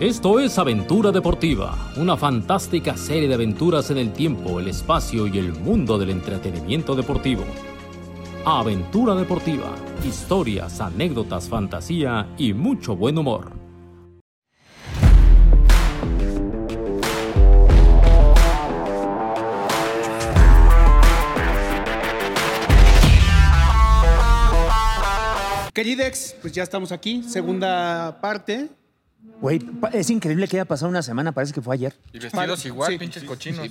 Esto es Aventura Deportiva, una fantástica serie de aventuras en el tiempo, el espacio y el mundo del entretenimiento deportivo. Aventura Deportiva, historias, anécdotas, fantasía y mucho buen humor. Queridex, pues ya estamos aquí, segunda parte. Güey, es increíble que haya pasado una semana, parece que fue ayer. Y vestidos igual, Sí, pinches cochinos.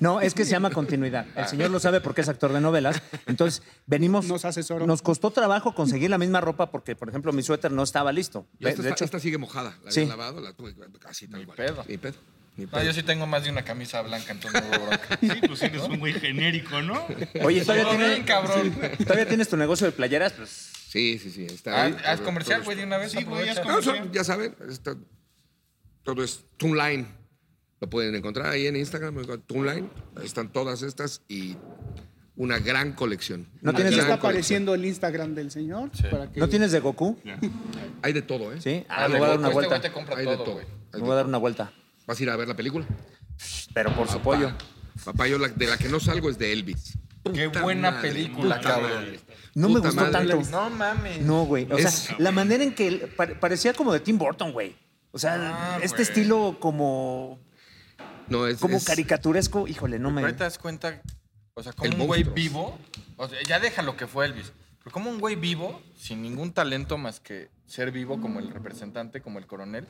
No, es que se llama continuidad. El señor lo sabe porque es actor de novelas. Entonces, venimos. Nos asesoró. Nos costó trabajo conseguir la misma ropa porque, por ejemplo, mi suéter no estaba listo. Y esta, de hecho, esta sigue mojada. La Sí. había lavado, la tuve casi tal Ni cual. pedo. Ni pedo. No, pedo. yo sí tengo más de una camisa blanca, entonces no bronca. Sí, pues eres un güey genérico, ¿no? oye, todavía, Todo tiene- bien, cabrón. todavía tienes tu negocio de playeras. Pues, Sí, sí, sí. Está Ah, ahí, Haz todo- comercial, güey, de una vez. Sí, güey, haz. No, son- ya saben, está- todo es Toonline. Lo pueden encontrar ahí en Instagram, Toonline. Ahí están todas estas y una gran colección. ¿No Una tienes Aquí gran está colección. apareciendo el Instagram del señor. para que- ¿No tienes de Goku? Hay de todo, ¿eh? Sí. Ah, Ah, me de voy a dar una este vuelta. güey te compra Hay de todo, todo. güey. Hay Me de voy a dar una vuelta. ¿Vas a ir a ver la película? Pero por su Papá. pollo. Papá, yo la- de la que no salgo es de Elvis. Qué Puta buena madre, película, puta cabrón. madre. No me gustó madre. tanto. No mames. No, güey. O Es- sea, la manera en que pare- parecía como de Tim Burton, güey. O sea, Ah, este güey. estilo como, No, es, como es- caricaturesco, híjole, no me. Te das cuenta, o sea, como El un güey vivo, o sea, ya deja lo que fue Elvis, pero como un güey vivo, sin ningún talento más que ser vivo como el representante, como el coronel,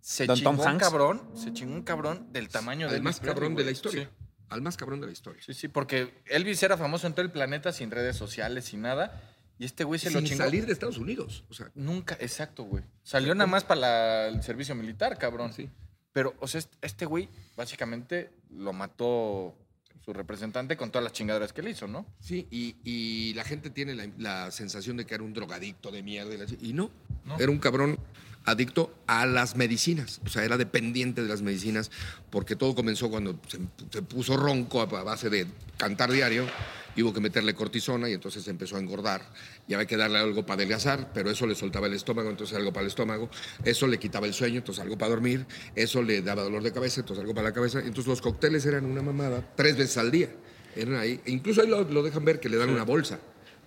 se Don chingó Tom un Hanks. cabrón, se chingó un cabrón del tamaño de al más cabrón de la historia. Sí. Al más cabrón de la historia. Sí, sí, porque Elvis era famoso en todo el planeta sin redes sociales, sin nada. Y este güey se lo Sin chingó. salir de Estados Unidos. O sea, Nunca, exacto, güey. Salió nada más para la- el servicio militar, cabrón. Sí. Pero, o sea, este- este güey básicamente lo mató su representante con todas las chingaderas que le hizo, ¿no? Sí, y, y la gente tiene la, la sensación de que era un drogadicto de mierda. Y, la y no, No. era un cabrón adicto a las medicinas. O sea, era dependiente de las medicinas porque todo comenzó cuando se, se puso ronco a, base de cantar diario. y hubo que meterle cortisona y entonces empezó a engordar. Y había que darle algo para adelgazar, pero eso le soltaba el estómago, entonces algo para el estómago. Eso le quitaba el sueño, entonces algo para dormir. Eso le daba dolor de cabeza, entonces algo para la cabeza. Entonces los cócteles eran una mamada tres veces al día. Eran ahí. E incluso ahí lo, lo dejan ver que le dan una bolsa,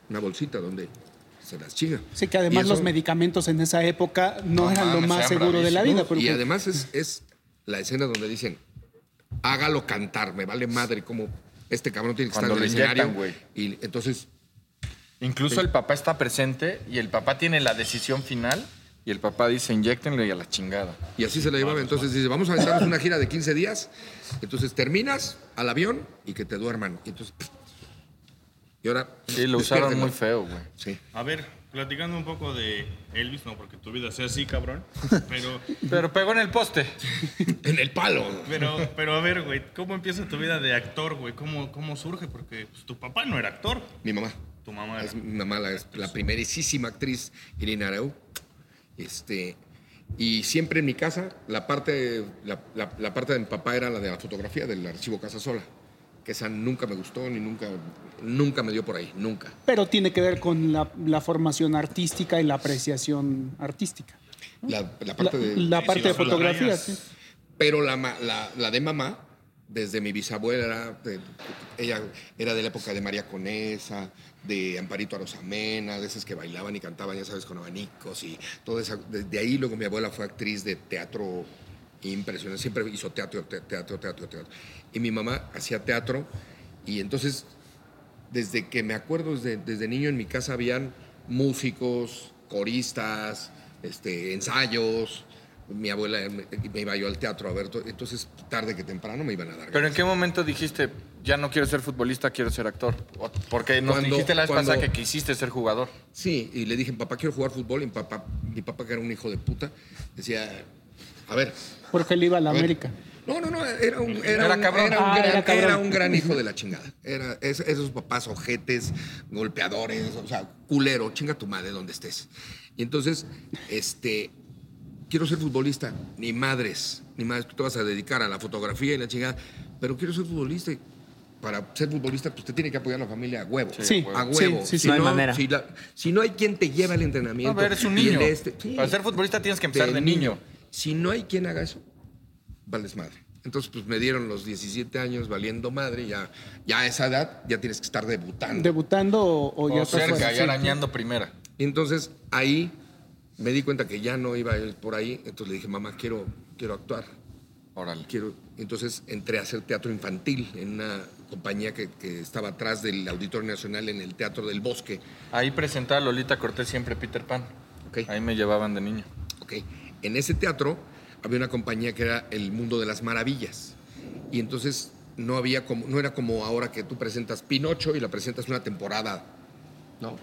una bolsita donde se las chinga. Sí, que además eso- los medicamentos en esa época no, No eran lo más seguro de la vida. y pues- además es, es la escena donde dicen, hágalo cantar, me vale madre como este cabrón tiene que Cuando estar en el escenario. Y entonces Incluso el papá está presente y el papá tiene la decisión final y el papá dice, inyectenlo y a la chingada. Y así se la llevaba. Entonces dice, vamos a aventarnos una gira de 15 días. Entonces terminas al avión y que te duerman. Y entonces... Y ahora... Sí, lo usaron muy feo, güey. Sí. A ver, platicando un poco de Elvis, no porque tu vida sea así, cabrón. Pero, Pero pegó en el poste. En el palo. pero, pero a ver, güey, ¿cómo empieza tu vida de actor, güey? ¿Cómo, ¿Cómo surge? Porque pues, tu papá no era actor, Mi mamá. tu mamá era. Es mi mamá, la, la primerísima actriz Irina Arau. Este, y siempre en mi casa, la parte, la, la- la parte de mi papá era la de la fotografía del archivo Casa Sola. Que esa nunca me gustó, ni nunca, nunca me dio por ahí, nunca. pero tiene que ver con la, la formación artística y la apreciación artística. La, la La, parte de... la parte de fotografía, sí. Pero la, ma- la, la de mamá, desde mi bisabuela, era de- ella era de la época de María Conesa, de Amparito Arosamena, de esas que bailaban y cantaban, ya sabes, con abanicos y todo eso. Desde ahí luego mi abuela fue actriz de teatro impresionante, siempre hizo teatro, te- teatro, teatro, teatro. Y mi mamá hacía teatro y entonces, desde que me acuerdo, desde, desde niño en mi casa habían músicos, coristas, este, ensayos. Mi abuela me, me iba yo al teatro a ver, to- entonces tarde que temprano me iban a dar. Pero ¿en qué momento dijiste, ya no quiero ser futbolista, quiero ser actor? Porque nos Cuando- dijiste la vez cuando- pasada que quisiste ser jugador. Sí, y le dije, papá, quiero jugar fútbol. Y mi papá, mi papá, que era un hijo de puta, decía, a ver. Porque él iba a la a ver. América. No, no, no, era un, era Era un- cabrón. era un Ah, gran, era cabrón. era un gran hijo de la chingada. Era es- esos papás ojetes, golpeadores, o sea, culero, chinga tu madre donde estés. Y entonces, este, quiero ser futbolista. Ni madres, ni madres, tú te vas a dedicar a la fotografía y la chingada, pero quiero ser futbolista. para ser futbolista, pues te tiene que apoyar la familia a huevo. Sí, a huevo. sí, sí. Si No hay manera. Si, la- si no hay quien te lleve al entrenamiento. No, pero eres un y el niño. este- sí. Para ser futbolista tienes que empezar de, niño. Si no hay quien haga eso, vales madre. Entonces, pues me dieron los 17 años valiendo madre, ya, ya a esa edad ya tienes que estar debutando. ¿Debutando o, o ya O estás cerca, fuera? y Sí. arañando primera. Y entonces ahí me di cuenta que ya no iba a ir por ahí, entonces le dije, mamá, quiero, quiero actuar. Órale. Quiero. Entonces entré a hacer teatro infantil en una compañía que, que estaba atrás del Auditorio Nacional en el Teatro del Bosque. Ahí presentaba Lolita Cortés siempre Peter Pan. Ahí me llevaban de niño. Ok. En ese teatro había una compañía que era El Mundo de las Maravillas. Y entonces no había como, no era como ahora que tú presentas Pinocho y la presentas una temporada. No.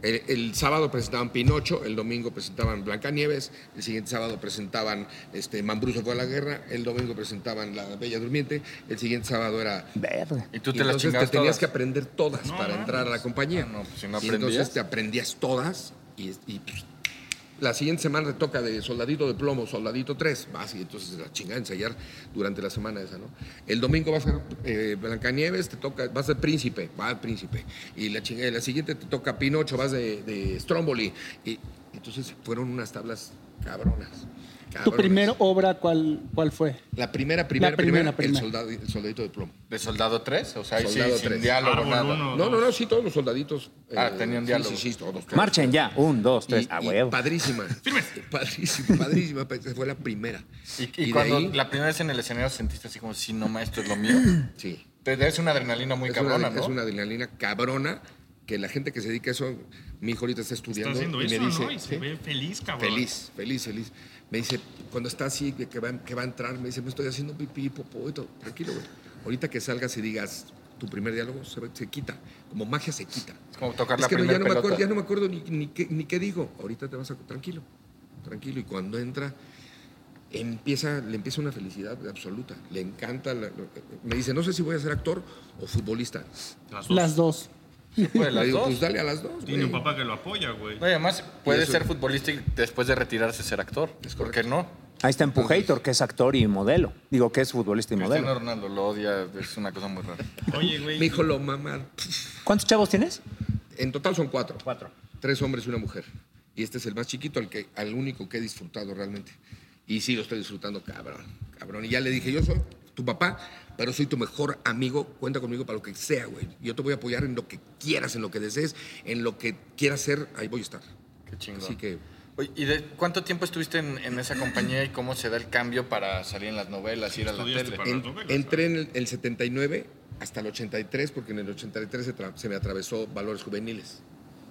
El, el sábado presentaban Pinocho, el domingo presentaban Blancanieves, el siguiente sábado presentaban este, Mambruso fue a la guerra, el domingo presentaban La Bella Durmiente, el siguiente sábado era Verde. Y tú y te las entonces te tenías todas. que aprender todas No para entrar a la compañía. Ah, no, pues si no y aprendías. entonces te aprendías todas y, y, pues, la siguiente semana te toca de soldadito de plomo, soldadito 3, vas y entonces la chingada ensayar durante la semana esa, ¿no? El domingo va a ser eh, Blancanieves, te toca, vas de príncipe, va príncipe. Y la chingada, la siguiente te toca Pinocho, vas de, de Stromboli. Y entonces fueron unas tablas cabronas. ¿Tu primera obra cuál, cuál fue? La primera, primera, La primera, primera, primera. El, soldado, el soldadito de plomo. ¿De Soldado 3? O sea, ahí sí, Soldado sin 3. diálogo, Árbol nada. uno. No, no, no, sí, todos los soldaditos. Ah, eh, tenían sí, diálogo. Sí, sí, todos. Marchen ya. Un, dos, tres. A y huevo. padrísima. Padrísima, padrísima. pa- Fue la primera. Y, cuando ahí- la primera vez en el escenario sentiste así como, si no, maestro, es lo mío. Sí. Te es una adrenalina muy es, cabrona, una, ¿no? es una adrenalina cabrona que la gente que se dedica a eso, mi hijo ahorita está Está estudiando haciendo y eso, me dice, ¿no? Y se ¿sí? ve feliz, cabrón. feliz, feliz, feliz. Me dice, cuando está así, que, va, que va a entrar, me dice, me estoy haciendo pipí, popó y todo. Tranquilo, güey. Ahorita que salgas y digas tu primer diálogo, se, se quita. Como magia se quita. Es como tocar Es la que no, primera ya, no me acuerdo, ya no me acuerdo ni, ni qué, ni qué digo. Ahorita te vas a... Tranquilo, tranquilo. Y cuando entra, empieza, le empieza una felicidad absoluta. Le encanta. la- me dice, no sé si voy a ser actor o futbolista. Las dos. Las dos. Las digo, dos. pues dale a las dos. Tiene un güey". papá que lo apoya, güey. No, y además puede eso- ser futbolista y después de retirarse ser actor. Es ¿Por qué no? Ahí está Empujator, que es actor y modelo. Digo, que es futbolista y Cristiano modelo. Ronaldo lo odia, es una cosa muy rara. Oye, güey. Mi hijo lo mama. ¿Cuántos chavos tienes? En total son cuatro. Cuatro. Tres hombres y una mujer. Y este es el más chiquito, al, que, al único que he disfrutado realmente. Y sí, lo estoy disfrutando, cabrón. Cabrón. Y ya le dije, yo soy tu papá, pero soy tu mejor amigo. Cuenta conmigo para lo que sea, güey. Yo te voy a apoyar en lo que quieras, en lo que desees, en lo que quieras hacer, ahí voy a estar. Qué chingón. Así que Oye, ¿Y de cuánto tiempo estuviste en, en esa compañía y cómo se da el cambio para salir en las novelas, ir a la tele? para- En- las novelas, entré en el, el 79 hasta el 83, porque en el 83 se, se me atravesó Valores Juveniles.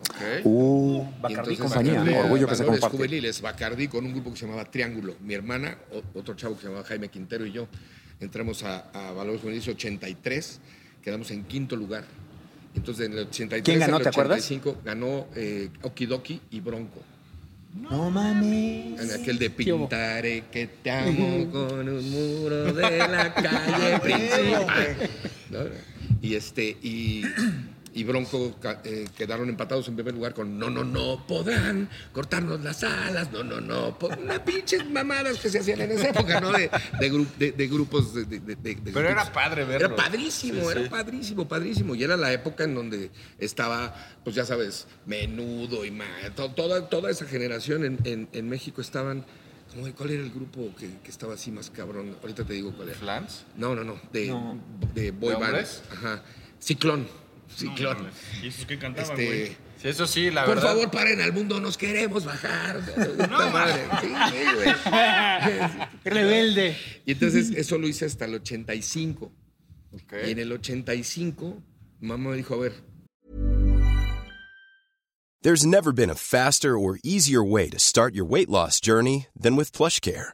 Ok. Uh, Bacardi compañía. a Orgullo que se Valores comparte. Juveniles, Bacardi, con un grupo que se llamaba Triángulo. Mi hermana, otro chavo que se llamaba Jaime Quintero y yo, entramos a, a Valores Juveniles 83, quedamos en quinto lugar. Entonces, en el 83 ¿Quién ganó, te acuerdas? 85 ganó eh, Okidoki y Bronco. No mames. En aquel de pintaré que te amo con un muro de la calle principal. ¿No? Y este, y, y Bronco eh, quedaron empatados en primer lugar con no, no, no, podrán cortarnos las alas, no, no, no, por una pinches mamadas que se hacían en esa época, ¿no? De, de, gru- de- de grupos de, Pero era padre verlo. Era padrísimo, Sí, era padrísimo, padrísimo. Y era la época en donde estaba, pues ya sabes, menudo y to- toda, toda esa generación en, en- en México estaban. ¿cómo- ¿Cuál era el grupo que, que estaba así más cabrón? Ahorita te digo cuál era. ¿Flans? No, no, no, de, de boy ¿De band. hombres? Ajá. Ciclón. No Ciclón. mames. ¿Y esos que cantaban, este, güey? Sí, eso sí, la por verdad. favor, paren al mundo, nos queremos bajar. Puta madre. Sí, sí, güey. Rebelde. Y entonces eso lo hice hasta el 85. Ok. Y en el 85, mamá me dijo, a ver, There's never been a faster or easier way to start your weight loss journey than with PlushCare.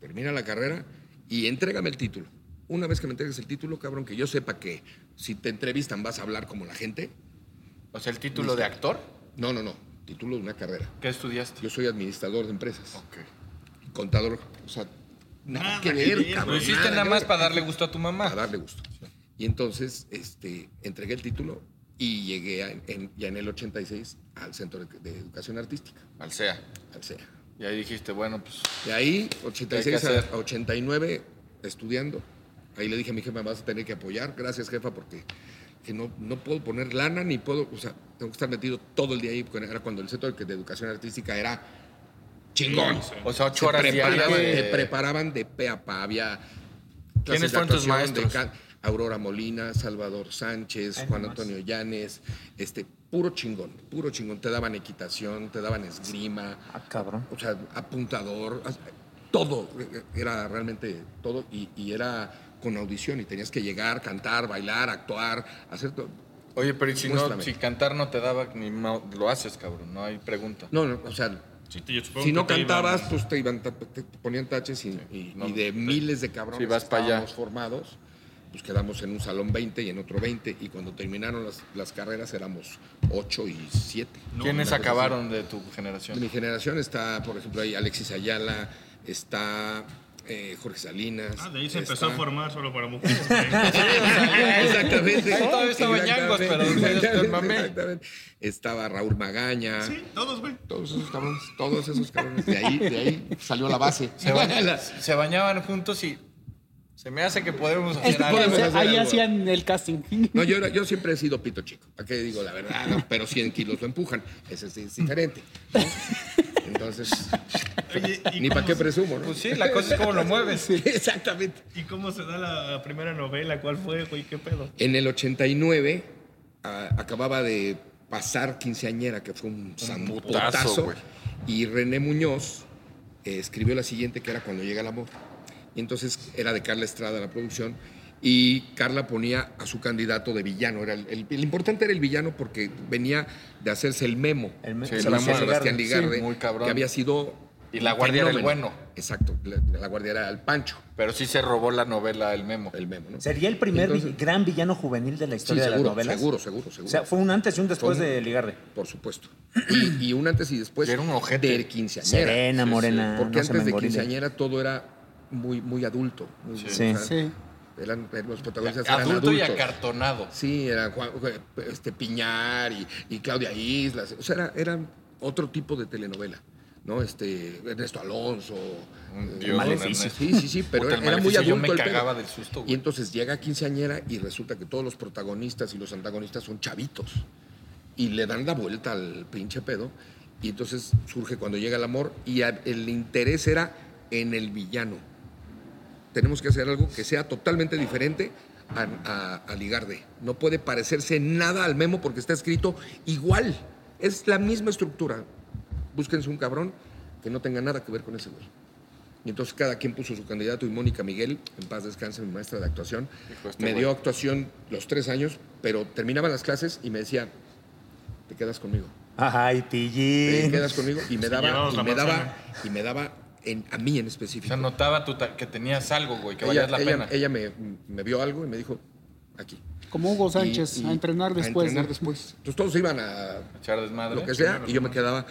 Termina la carrera y entrégame el título. una vez que me entregues el título, cabrón, que yo sepa que si te entrevistan vas a hablar como la gente. O sea, el título de actor. No, no, no. Título de una carrera. ¿Qué estudiaste? Yo soy administrador de empresas. Ok. Contador. O sea, nada Nada que ver, cabrón. Lo hiciste nada más para darle gusto a tu mamá. Para darle gusto. Y entonces este, entregué el título y llegué a- en- ya en el 86 al Centro de, Educación Artística, Al SEA. al CEA. Y ahí dijiste, bueno, pues. De ahí, ¿Qué 86 hay que hacer? a 89, estudiando. Ahí le dije a mi jefa, me vas a tener que apoyar. Gracias, jefa, porque que no, no puedo poner lana ni puedo, o sea, tengo que estar metido todo el día ahí. porque Era cuando el centro de de educación artística era chingón. O sea, ocho Se horas preparaban, de- Te preparaban de pe a pa. Había ¿Quiénes de fueron tus de maestros? can- Aurora Molina, Salvador Sánchez, Juan Antonio Llanes, este, puro chingón, puro chingón. Te daban equitación, te daban esgrima, Ah, cabrón. o sea, apuntador, todo, era realmente todo y, y era con audición y tenías que llegar, cantar, bailar, actuar, hacer todo. Oye, pero ¿y si, no, si cantar no te daba ni ma- lo haces, cabrón, no hay pregunta. No, no, o sea, Sí, te- yo supongo si no te cantabas, iban- pues te, iban, te ponían taches y, y- no, y de miles de cabrones Sí, vas que pa' allá. formados, pues quedamos en un salón 20 y en otro 20 y cuando terminaron las, las carreras éramos 8 y 7. ¿Quiénes acabaron de tu De generación? mi generación está, por ejemplo, ahí Alexis Ayala, está eh, Jorge Salinas. Ah, de ahí se está- empezó a formar solo para mujeres. Exactamente. Ahí todavía estaban ñangos, pero mamé. Exactamente. Estaba Raúl Magaña. Sí, todos, güey. Todos esos cabrones, todos esos cabrones. De ahí, de ahí salió la base. Se, se bañaban juntos y se me hace que podemos hacer Este, algo. podemos hacer ahí algo. hacían el casting. No, yo, yo siempre he sido pito chico. ¿Para qué digo la verdad? no? pero 100 kilos lo empujan. Ese sí es diferente. ¿no? Entonces, Oye, ¿y ni para qué presumo, ¿no? Pues sí, la cosa es cómo lo mueves. Exactamente. ¿Y cómo se da la primera novela? ¿Cuál fue, güey? ¿Qué pedo? En el 89 ah, acababa de pasar quinceañera, que fue un, zambotazo, y René Muñoz eh, escribió la siguiente, que era Cuando llega el amor. Y entonces era de Carla Estrada la producción, y Carla ponía a su candidato de villano. Era el, el- el importante era el villano porque venía de hacerse el memo. El me- Sí, el Sebastián, memo de Sebastián Ligarde. Sí, muy cabrón. que había sido... Y la guardia era el bueno. Exacto, la, la guardia era el Pancho, Pero sí se robó la novela El Memo. el memo, ¿no? ¿Sería el primer Entonces- gran villano juvenil de la Sí, historia de las seguro, novelas? seguro, seguro, seguro. O sea, fue un antes y un después un- de Ligarde. Por supuesto. Y, y un antes y después era un ojete. de quinceañera. Serena, Morena. Porque no antes de quinceañera todo era muy, muy adulto. muy- Sí. o sea, Sí. Eran, los protagonistas eran Adulto y adultos. acartonado. Sí, era Juan- este, Piñar y, y Claudia Islas. O sea, era, eran otro tipo de telenovela. ¿no? Este, Ernesto Alonso. Eh, dios, Maleficio. Sí, sí, sí, pero Puta, era, era muy adulto Yo me cagaba del susto, Y güey. entonces llega quinceañera y resulta que todos los protagonistas y los antagonistas son chavitos. Y le dan la vuelta al pinche pedo. Y entonces surge cuando llega el amor y el interés era en el villano. Tenemos que hacer algo que sea totalmente diferente a, a, a Ligarde. No puede parecerse nada al memo porque está escrito igual. Es la misma estructura. Búsquense un cabrón que no tenga nada que ver con ese güey. Y entonces cada quien puso su candidato y Mónica Miguel, en paz descanse, mi maestra de actuación, este me güey. dio actuación los tres años, pero terminaban las clases y me decía, te quedas conmigo, Ay, te Pillín. quedas conmigo y me daba, y me daba, y me daba en, a mí en O específico. sea, notaba ta- que tenías algo, güey, que ella valías la ella- pena. ella me, me vio algo y me dijo, aquí. Como Hugo Sánchez, Y- y a entrenar después. A entrenar ¿no? después. Entonces todos iban a, Echar desmadre. lo que sea, y yo me quedaba,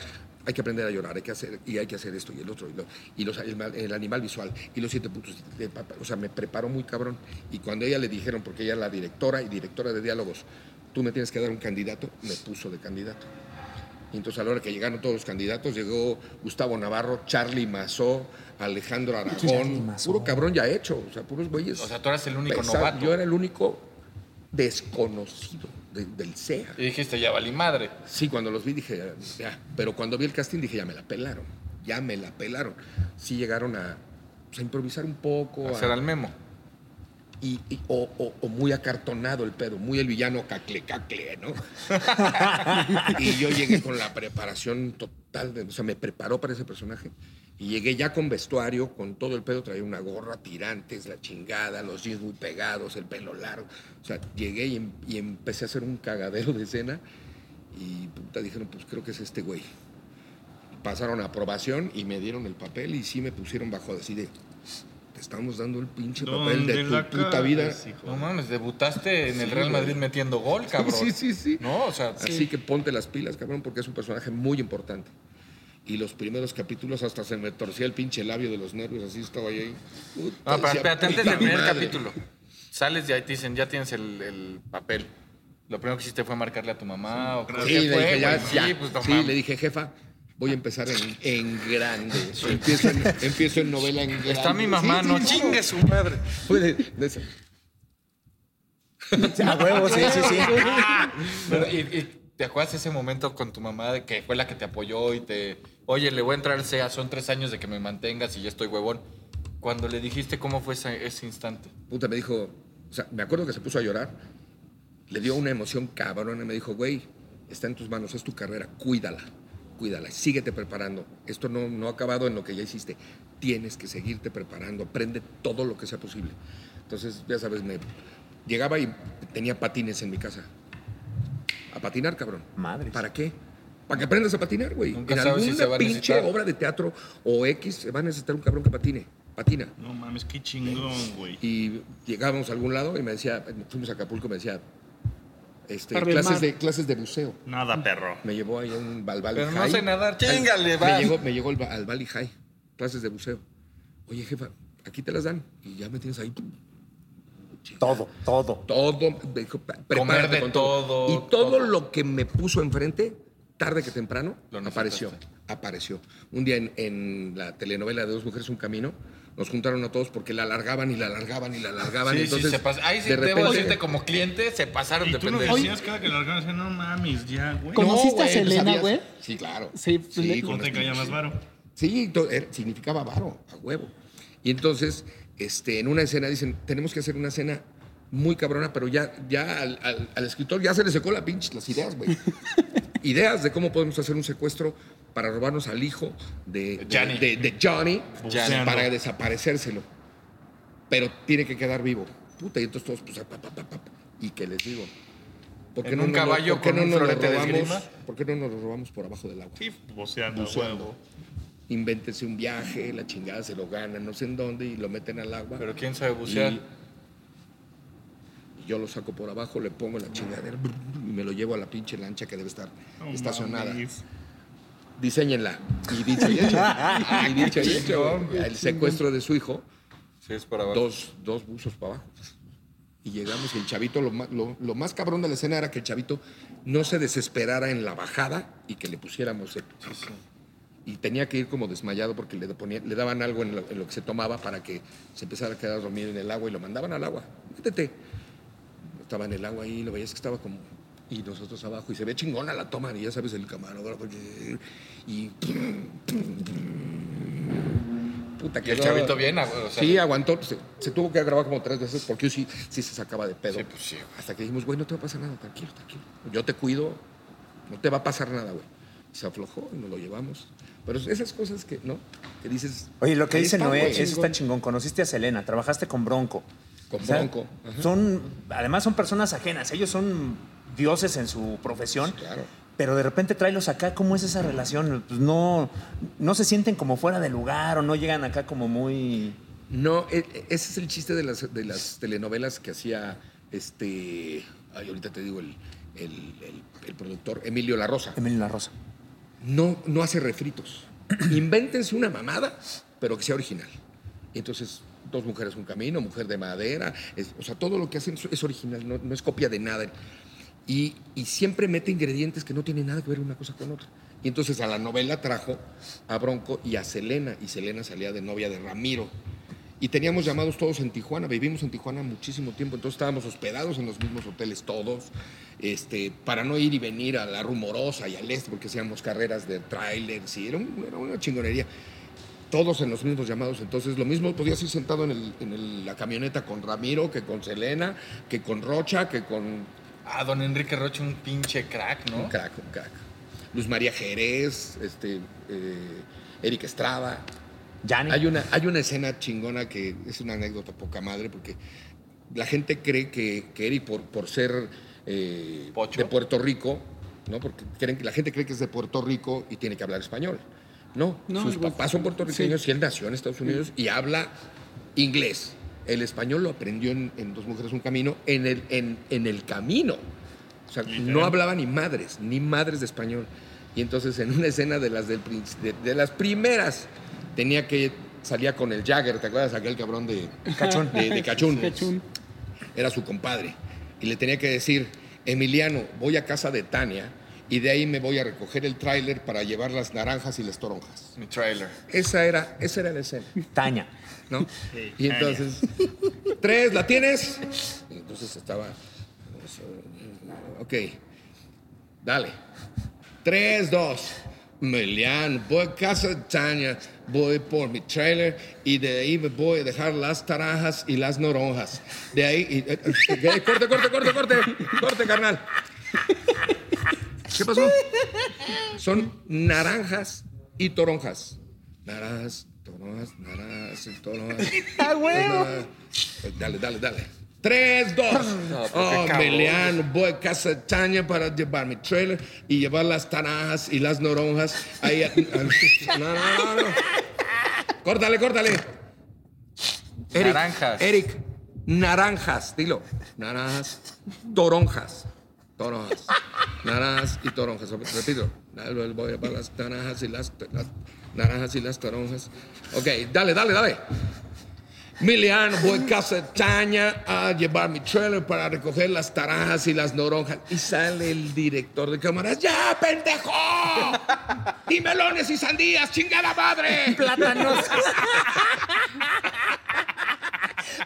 hay que aprender a llorar, hay que hacer, y hay que hacer esto y el otro, y, lo- y los, el, ma- el animal visual, y los siete puntos de papá. O sea, me preparó muy cabrón. Y cuando ella le dijeron, porque ella es la directora y directora de diálogos, tú me tienes que dar un candidato, me puso de candidato. Y entonces a la hora que llegaron todos los candidatos, llegó Gustavo Navarro, Charlie Mazó, Alejandro Aragón, Mazó. puro cabrón ya hecho, o sea, puros güeyes. O sea, tú eras el único novato. Yo era el único desconocido de- del CEA. Y dijiste, ya valí madre. Sí, cuando los vi dije, ya. Pero cuando vi el casting dije, ya me la pelaron. Ya me la pelaron. Sí llegaron a, pues, a improvisar un poco. a- Hacer al Memo. Y, y- o, o- o muy acartonado el pedo, muy el villano cacle, cacle, ¿no? y yo llegué con la preparación total, de- o sea, me preparó para ese personaje. Y llegué ya con vestuario, con todo el pedo, traía una gorra, tirantes, la chingada, los jeans muy pegados, el pelo largo. O sea, llegué y, em- y empecé a hacer un cagadero de escena y puta, dijeron, pues creo que es este güey. Pasaron a aprobación y me dieron el papel y sí me pusieron bajo así de te estamos dando el pinche ¿Dónde papel de la tu puta vida. hijo? No mames, debutaste en el Sí, Real güey. Madrid metiendo gol, cabrón. Sí, sí, sí. No, o sea, Así que ponte las pilas, cabrón, porque es un personaje muy importante. Y los primeros capítulos hasta se me torcía el pinche labio de los nervios, así estaba yo ahí. Puta, No, pero espérate, antes del primer madre. capítulo. Sales de ahí, te dicen, ya tienes el, el papel. Lo primero que hiciste fue marcarle a tu mamá. ¿o Sí, fue, dije, ya, ya. Sí, pues no Sí, le dije, jefa, voy a empezar en, en grande. Empiezo en, empiezo en novela en grande. Está mi mamá, Sí, no sí, chingue su madre. A huevo, sí, sí, sí. Pero, y, y te acuerdas ese momento con tu mamá de que fue la que te apoyó y te. Oye, le voy a entrar al SEA, son tres años de que me mantengas y ya estoy huevón. Cuando le dijiste cómo fue ese, ese instante. Puta, me dijo, o sea, me acuerdo que se puso a llorar. Le dio una emoción cabrona y me dijo, güey, está en tus manos, es tu carrera, cuídala, cuídala, síguete preparando. Esto no, no ha acabado en lo que ya hiciste. Tienes que seguirte preparando, aprende todo lo que sea posible. Entonces, ya sabes, me llegaba y tenía patines en mi casa. A patinar, cabrón. Madres. ¿Para qué? Para que aprendas a patinar, güey. En sabes si alguna se va a pinche obra de teatro o X se va a necesitar un cabrón que patine. Patina. No mames, qué chingón, güey. Y llegábamos a algún lado y me decía, fuimos a Acapulco, me decía, este, clases, de, clases de buceo. Nada, perro. Me llevó ahí a un Val Valley Pero no High. sé nadar, Ay, chíngale, me llegó, me llegó al, al Valley High, clases de buceo. Oye, jefa, aquí te las dan. Y ya me tienes ahí. Todo, todo. Todo, dijo, "Pre- prepárate de con todo, Y todo, todo. lo que me puso enfrente, tarde que temprano, Lo apareció. Apareció. Un día en, en la telenovela de Dos Mujeres, Un Camino, nos juntaron a todos porque la alargaban y la alargaban y la alargaban. Sí, Entonces, sí, se. Ahí sí de debo repente- decirte, como cliente, se pasaron Y de tú pendejo. decías cada que largaban, decían, no mames, ya, güey. ¿Cómo? ¿Conociste a güey, Selena, güey? Sí, claro. Sí, pues, le- con ¿Cómo te caía más varo? Sí, to- era- significaba varo, a huevo. Y entonces, este, en una escena dicen, tenemos que hacer una escena muy cabrona, pero ya, ya al, al- al escritor ya se le secó la pinche las ideas, güey. ideas de cómo podemos hacer un secuestro para robarnos al hijo de de- Johnny. de, de Johnny, Buceando. para desaparecérselo. Pero tiene que quedar vivo. Puta, y entonces todos, pues, pa, pa, pa, pa, pa. ¿y qué les digo? ¿Por En no un caballo por qué con no un nos lo robamos- esgrima? ¿Por qué no nos lo robamos por abajo del agua? Sí, boceando, Buceando. huevo. Invéntense un viaje, la chingada se lo ganan, no sé en dónde, y lo meten al agua. Pero quién sabe bucear. Y, yo lo saco por abajo, le pongo la chingadera y me lo llevo a la pinche lancha que debe estar No estacionada. mames. Diseñenla. Y dicho y hecho. y dicho y hecho. El secuestro de su hijo, Sí, es para abajo. dos, dos buzos para abajo. Y llegamos y el chavito, lo más, lo, lo más cabrón de la escena era que el chavito no se desesperara en la bajada y que le pusiéramos el- y tenía que ir como desmayado porque le, ponía- le daban algo en lo, en lo que se tomaba para que se empezara a quedar dormido en el agua y lo mandaban al agua. Métete. Estaba en el agua ahí, lo veías que estaba como. Y nosotros abajo, y se ve chingona la toma, y ya sabes, el camarógrafo. Y. Puta, Y el quedó- chavito bien, o sea, sí, aguantó. Se, se tuvo que grabar como tres veces porque sí, sí se sacaba de pedo. Sí, pues sí. Hasta que dijimos, güey, no te va a pasar nada, tranquilo, tranquilo. Yo te cuido, no te va a pasar nada, güey. Y se aflojó y nos lo llevamos. Pero esas cosas que, ¿no? Que dices. Oye, lo que dice Noé, eso está chingón. Conociste a Selena, trabajaste con Bronco. Con O sea, Bronco. ajá. Son, además son personas ajenas. Ellos son dioses en su profesión. Claro. Pero de repente tráelos acá, ¿cómo es esa relación? Pues no, no se sienten como fuera de lugar o no llegan acá como muy... No, e- e- ese es el chiste de las, de las telenovelas que hacía este. Ay, ahorita te digo el, el, el- el productor Emilio La Rosa. Emilio La Rosa. No, no hace refritos. Invéntense una mamada, pero que sea original. Entonces, dos mujeres, un camino, mujer de madera. es- o sea, todo lo que hacen es, es original, no, no es copia de nada. Y, siempre mete ingredientes que no tienen nada que ver una cosa con otra. Y entonces a la novela trajo a Bronco y a Selena. Y Selena salía de novia de Ramiro. Y teníamos llamados todos en Tijuana, vivimos en Tijuana muchísimo tiempo, entonces estábamos hospedados en los mismos hoteles todos, este, para no ir y venir a la rumorosa y al este, porque hacíamos carreras de trailers y era, un- era una chingonería. Todos en los mismos llamados, entonces lo mismo podías ir sentado en, la camioneta con Ramiro, que con Selena, que con Rocha, que con Ah, don Enrique Rocha, un pinche crack, ¿no? un crack, un crack. Luz María Jerez, este, eh, Eric Estrada. Hay una, hay una escena chingona que es una anécdota poca madre, porque la gente cree que, que Eric, por, por ser eh, de Puerto Rico, ¿no? Porque creen, que- la gente cree que es de Puerto Rico y tiene que hablar español. No, No, sus papás son puertorriqueños y él nació en Estados Unidos y habla inglés. El español lo aprendió en, en Dos Mujeres Un Camino, en el, en, en el camino. O sea, no hablaba ni madres, ni madres de español. Y entonces en una escena de las, del, de, de las primeras, tenía que, salía con el Jagger, ¿te acuerdas? Aquel cabrón de Cachún. De, de Cachún. Cachún. Era su compadre. Y le tenía que decir, Emiliano, voy a casa de Tania y de ahí me voy a recoger el tráiler para llevar las naranjas y las toronjas. Mi trailer. Esa era, esa era la escena. Taña. ¿no? Y entonces, tres, ¿la tienes? Y entonces estaba, ok, dale. Tres, dos. Emiliano, voy a casa de Tania, voy por mi trailer y de ahí me voy a dejar las naranjas y las naranjas. De ahí, y- eh, eh, corte, corte, corte, corte, corte, carnal. ¿Qué pasó? Son naranjas y toronjas. Naranjas, toronjas, naranjas y toronjas. ¡Ah, huevo! Dale, dale, dale. Tres, dos. No, qué oh. Meliano, voy a casa de Tania para llevar mi trailer y llevar las naranjas y las naranjas. Ahí. a- a- No, no, no, no. Córtale, córtale. Eric, Naranjas. Eric, naranjas, dilo. Naranjas, toronjas. Toronjas. Naranjas y toronjas. Repito. Dale, Voy a llevar las naranjas y las, las naranjas y las toronjas. Ok, dale, dale, dale. Miliano, voy a casa Tania a llevar mi trailer para recoger las naranjas y las naranjas. Y sale el director de cámaras. ¡Ya, pendejo! ¡Y melones y sandías, chingada madre! Plátanos.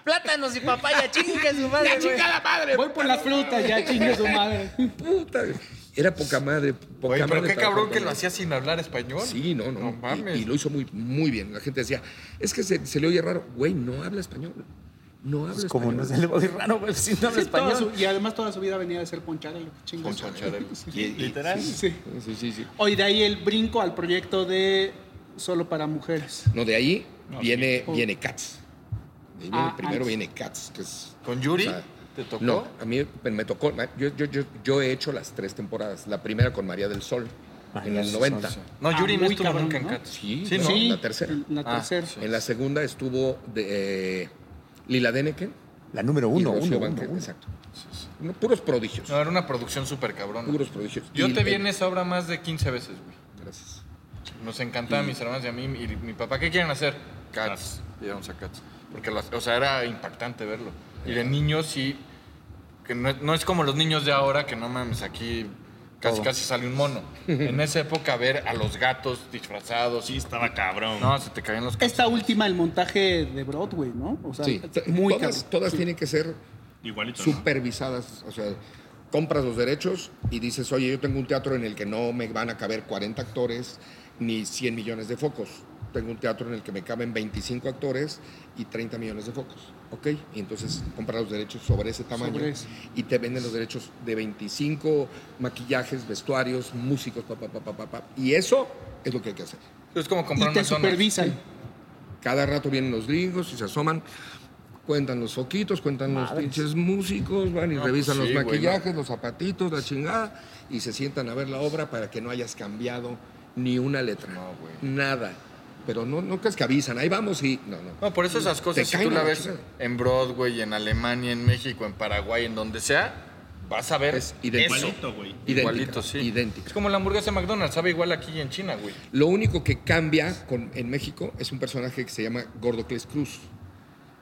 Plátanos y papaya, chingue su madre. ¡Ya, chingada madre! Voy por las frutas, ya chingue su madre. Puta. Era poca madre. Poca Oye, pero madre qué cabrón que lo hacía sin hablar español. Sí, no, no. No y- mames. y, lo hizo muy, muy bien. La gente decía, es que se, se le oye raro. Güey, no habla español. No habla Como español. no se le va a oír raro, güey, si no habla Sí, español. su- y además toda su vida venía de ser poncharelo. Poncharelo. Literal. Sí. Sí, sí, sí. Hoy de ahí el brinco al proyecto de Solo para Mujeres. No, de ahí viene, sí. viene Cats. Ahí viene- Ah, primero antes. viene Cats, que es... ¿Con Yuri? o sea, ¿Te tocó? No, a mí me, tocó. Yo, yo, yo, yo he hecho las tres temporadas. La primera con María del Sol, en el 90. No, Yuri Ah, no muy estuvo cabrón, en ¿no? Cats. Sí, sí, no. Sí, la tercera. La Ah, tercera. sí. En la segunda estuvo de, eh, Lila Deneken La número uno, uno, uno, uno. Exacto. No, puros prodigios. No, era una producción súper cabrón. Puros prodigios. Yo Y- te vi eh, en esa obra más de 15 veces, güey. Gracias. Nos encantaba mis hermanos y a mí. Y mi papá, ¿qué quieren hacer? Cats. Íbamos a Cats. Porque, las- o sea, era impactante verlo. Y de niños sí. Que no, no es como los niños de ahora, que no mames, aquí casi casi sale un mono. En esa época, ver a los gatos disfrazados. Sí, estaba cabrón. No, se te caían los Esta última, el montaje de Broadway, ¿no? O sea, Sí, muy todas, cabrón. todas tienen que ser Igualito. ¿no? supervisadas. O sea, compras los derechos y dices, oye, yo tengo un teatro en el que no me van a caber 40 actores ni 100 millones de focos. Tengo un teatro en el que me caben 25 actores y 30 millones de focos. ¿Ok? Y entonces compras los derechos sobre ese tamaño Sobre ese. y te venden los derechos de 25 maquillajes, vestuarios, músicos, pa, pa, pa, pa, pa, pa. Y eso es lo que hay que hacer. Es como Y comprar te una zona. supervisan. Cada rato vienen los gringos y se asoman, cuentan los foquitos, cuentan los pinches músicos, van y No, revisan pues sí, los maquillajes, los zapatitos, la chingada, y se sientan a ver la obra para que no hayas cambiado ni una letra. No, güey. Nada. Pero no, no crees que avisan, ahí vamos y. No, no. No, por eso esas cosas, si tú la ves chingada. en Broadway, en Alemania, en México, en Paraguay, en donde sea, vas a ver Es idéntico. eso. Igualito, güey. Idéntica, Igualito, sí. idéntica. Es como la hamburguesa de McDonald's, sabe igual aquí y en China, güey. Lo único que cambia con, en México es un personaje que se llama Gordocles Cruz,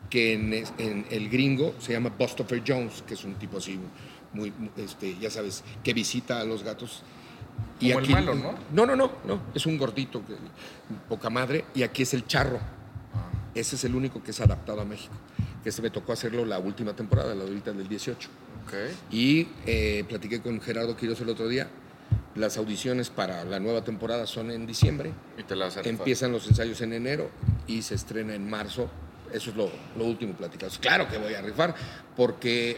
que en, es- en el gringo se llama Bustopher Jones, que es un tipo así, muy, muy, este, ya sabes, que visita a los gatos. Como el malo, ¿no? No, no, no, no, es un gordito, que, poca madre, y aquí es el charro. Ese es el único que es adaptado a México, que se me tocó hacerlo la última temporada, la de ahorita del 18. Ok. Y eh, platiqué con Gerardo Quiroz el otro día. Las audiciones para la nueva temporada son en diciembre. Y te la vas a rifar. Empiezan los ensayos en enero y se estrena en marzo. Eso es lo, lo último platicado. Claro que voy a rifar porque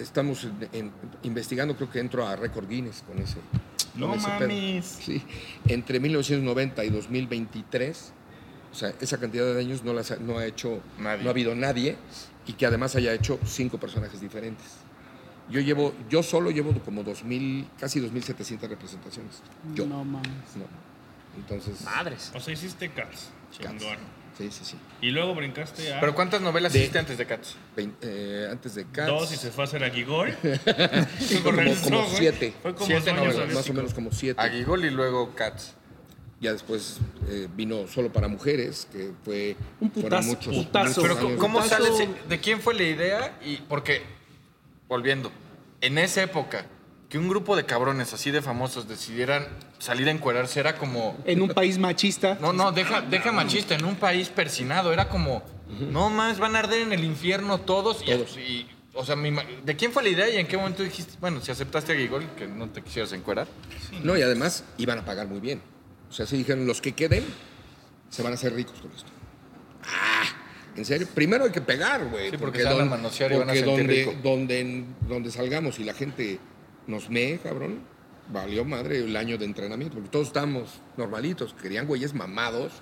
estamos en- en- investigando, creo que entro a Record Guinness con ese. con No ese pedo. mames. Sí, entre 1990 y 2023, o sea, esa cantidad de años no, las ha, no ha hecho, Nadie. no ha habido nadie y que además haya hecho cinco personajes diferentes. Yo llevo, yo solo llevo como 2000, casi 2.700 representaciones. Yo. No mames. No. Entonces, Madres. O sea, hiciste Cats. Chingón. Sí, sí, sí. Y luego brincaste a ¿Pero cuántas novelas De- hiciste antes de Cats? Vein- eh, antes de Cats. dos y se fue a hacer a Gigol. como, regresó, como güey. siete. Fue como Siete novelas, Más o menos como siete. Aguigol y luego Cats. Ya después eh, vino solo para mujeres, que fue. Un putazo, muchos, putazo. muchos Pero años. ¿cómo Putazo. sale? ¿De quién fue la idea? Y porque, volviendo, en esa época, que un grupo de cabrones así de famosos decidieran salir a encuerarse era como... En un país machista. No, no, deja, deja machista, en un país persinado, era como, no más, van a arder en el infierno todos. y- Todos. Y, o sea, mi ¿de quién fue la idea y en qué momento dijiste, bueno, si aceptaste a Gigol, que no te quisieras encuerar? No, y además iban a pagar muy bien. O sea, sí dijeron, los que queden se van a hacer ricos con esto. Ah, en serio. Primero hay que pegar, güey. Sí, porque se van a manosear y van a porque sentir donde, rico. donde, donde salgamos y la gente nos mee, cabrón, valió madre el año de entrenamiento. Porque todos estamos normalitos. Querían güeyes mamados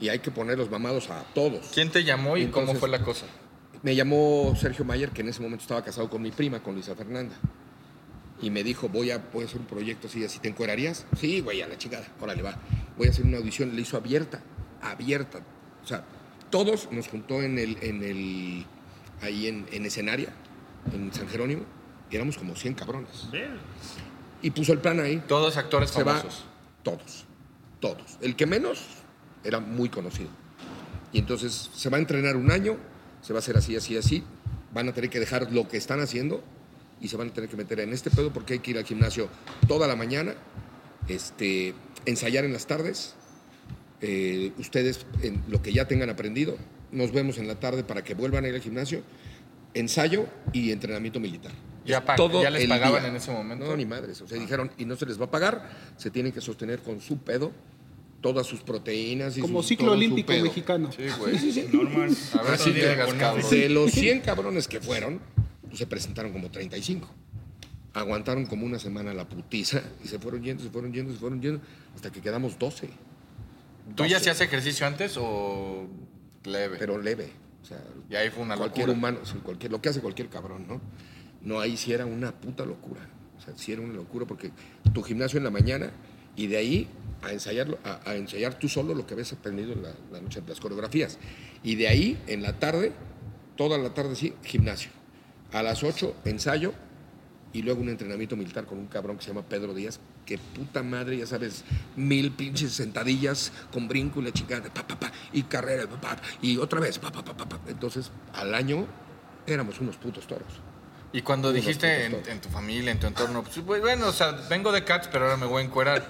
y hay que poner los mamados a todos. ¿Quién te llamó y cómo fue la cosa? Me llamó Sergio Mayer, que en ese momento estaba casado con mi prima, con Luisa Fernanda. Y me dijo, voy a, voy a hacer un proyecto así, así, ¿te encuerarías? Sí, güey, a la chingada, órale, va. Voy a hacer una audición, le hizo abierta, abierta. O sea, todos nos juntó en el, en el, ahí en, en escenaria, en San Jerónimo, y éramos como 100 cabrones. Y puso el plan ahí. Todos actores Se va, famosos. todos, todos. El que menos era muy conocido. Y entonces se va a entrenar un año, se va a hacer así, así, así. Van a tener que dejar lo que están haciendo y se van a tener que meter en este pedo porque hay que ir al gimnasio toda la mañana, este, ensayar en las tardes. eh, ustedes, en lo que ya tengan aprendido, nos vemos en la tarde para que vuelvan a ir al gimnasio, ensayo y entrenamiento militar. Ya pa- ya les el pagaban en ese momento. No, ni madres. O sea, dijeron, y no se les va a pagar, se tienen que sostener con su pedo todas sus proteínas y Como sus- ciclo todo olímpico pedo. mexicano. Sí, güey. Normal. A ver si Todo llegas, cabrón. De los 100 cabrones que fueron, pues se presentaron como 35. Aguantaron como una semana la putiza y se fueron yendo, se fueron yendo, se fueron yendo, hasta que quedamos 12. ¿Tú ya 12, hacías ejercicio antes o leve? Pero leve. O sea, y ahí fue una cualquier locura. humano, cualquier, lo que hace cualquier cabrón, ¿no? No, ahí sí era una puta locura. O sea, sí era una locura porque tu gimnasio en la mañana y de ahí a ensayarlo, a, a ensayar tú solo lo que habías aprendido en la, la noche, las coreografías. Y de ahí, en la tarde, toda la tarde sí, gimnasio. A las 8, ensayo y luego un entrenamiento militar con un cabrón que se llama Pedro Díaz, que puta madre, ya sabes, mil pinches sentadillas con brinco y la chingada, pa, pa, pa, y carrera, pa, pa, y otra vez, pa, pa, pa, pa, pa. Entonces, al año éramos unos putos toros. Y cuando dijiste en, tu familia, en tu entorno, pues bueno, o sea, vengo de Cats, pero ahora me voy a encuerar.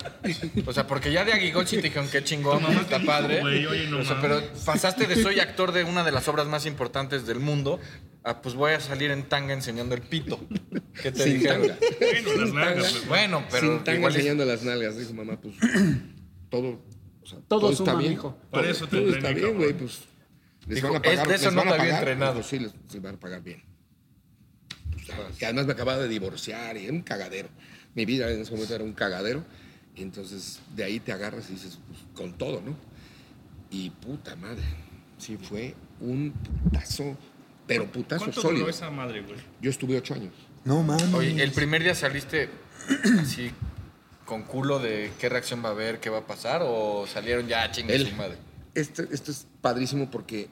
O sea, porque ya de Aguigochi te dijeron qué chingón, mamá está dijo, padre. güey, oye, no O sea, pero pasaste de soy actor de una de las obras más importantes del mundo a pues voy a salir en tanga enseñando el pito. ¿Qué te Sin dijeron? tanga. Bueno, las nalgas, pues, Bueno, pero Sin tanga igual es- enseñando las nalgas, dijo mamá, pues todo, o sea, Todo está suma, bien. mijo. Para Todo- eso te todo está bien, güey, pues les Dijo, van a pagar, "Es de eso les no te había pagar". entrenado. Pues sí, les, les van a pagar bien. Que además me acababa de divorciar y era un cagadero. Mi vida en ese momento era un cagadero. Y entonces de ahí te agarras y dices, pues, con todo, ¿no? Y puta madre, sí fue un putazo, pero putazo ¿Cuánto sólido. duró esa madre, güey? Yo estuve ocho años. No mames. Oye, el primer día saliste así con culo de qué reacción va a haber, qué va a pasar, o salieron ya chingue su madre. Este, esto es padrísimo porque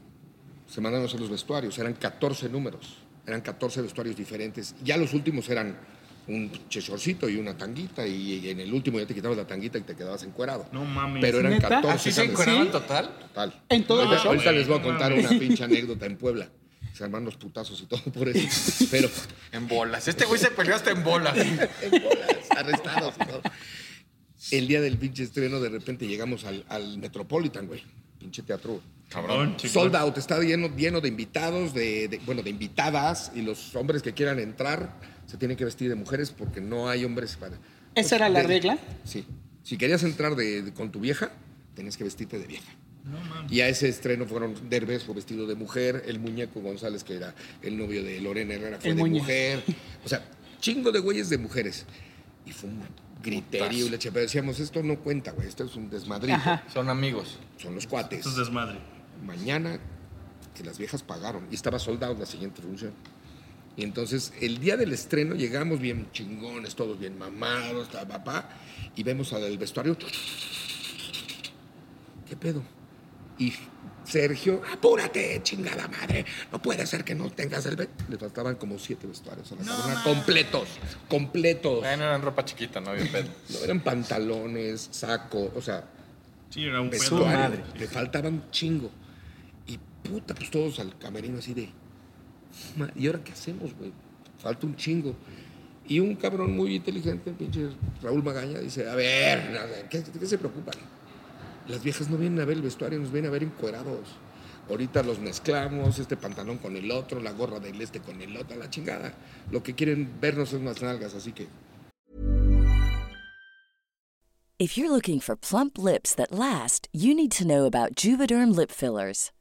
se mandaron a hacer los vestuarios. Eran 14 números. Eran 14 vestuarios diferentes. Ya los últimos eran un chechorcito y una tanguita. Y en el último ya te quitabas la tanguita y te quedabas encuerado. No mames. Pero eran ¿Neta? 14. ¿Así se ¿sabes? encueraban ¿Sí? total? Total. En todos ahorita, ahorita les voy a contar mames. una pinche anécdota en Puebla. Se armaron los putazos y todo por eso. Pero En bolas. Este güey se peleó hasta en bolas. en bolas, arrestados y todo. El día del pinche estreno, de repente llegamos al, al Metropolitan, güey. Pinche teatro Cabrón, chico. Sold out, está lleno, lleno de invitados, de, de- bueno, de invitadas, y los hombres que quieran entrar se tienen que vestir de mujeres porque no hay hombres para. ¿Esa era la De- regla? Sí. Si querías entrar de- de- con tu vieja, tenías que vestirte de vieja. Y a ese estreno fueron Derbez fue vestido de mujer, el muñeco González, que era el novio de Lorena Herrera, fue El de muñe- mujer. O sea, chingo de güeyes de mujeres. Y fue un griterío. Y le che- pero decíamos, esto no cuenta, güey, esto es un desmadrito. Ajá. Son amigos. Son los cuates Esto es desmadre. Mañana que las viejas pagaron y estaba soldado la siguiente función. Y entonces el día del estreno llegamos bien chingones, todos bien mamados, papá, y vemos al vestuario. ¿Qué pedo? Y Sergio, apúrate, chingada madre. No puede ser que no tengas el... ve-". Le faltaban como siete vestuarios a la cabrona. Completos, completos. Bueno, eran ropa chiquita, no había pedo. No eran pantalones, saco, o sea, Sí, era un pedo. madre. Le faltaban un chingo. Puta, pues todos al camerino así de. "Ma, ¿Y ahora qué hacemos, güey? Falta un chingo. Y un cabrón muy inteligente, pinche Raúl Magaña, dice: A ver, ¿qué, se preocupan? Las viejas no vienen a ver el vestuario, nos vienen a ver encuerados. Ahorita los mezclamos, este pantalón con el otro, la gorra del este con el otro, la chingada. Lo que quieren vernos es unas nalgas, así que. If you're looking for plump lips that last, you need to know about Juvederm lip fillers.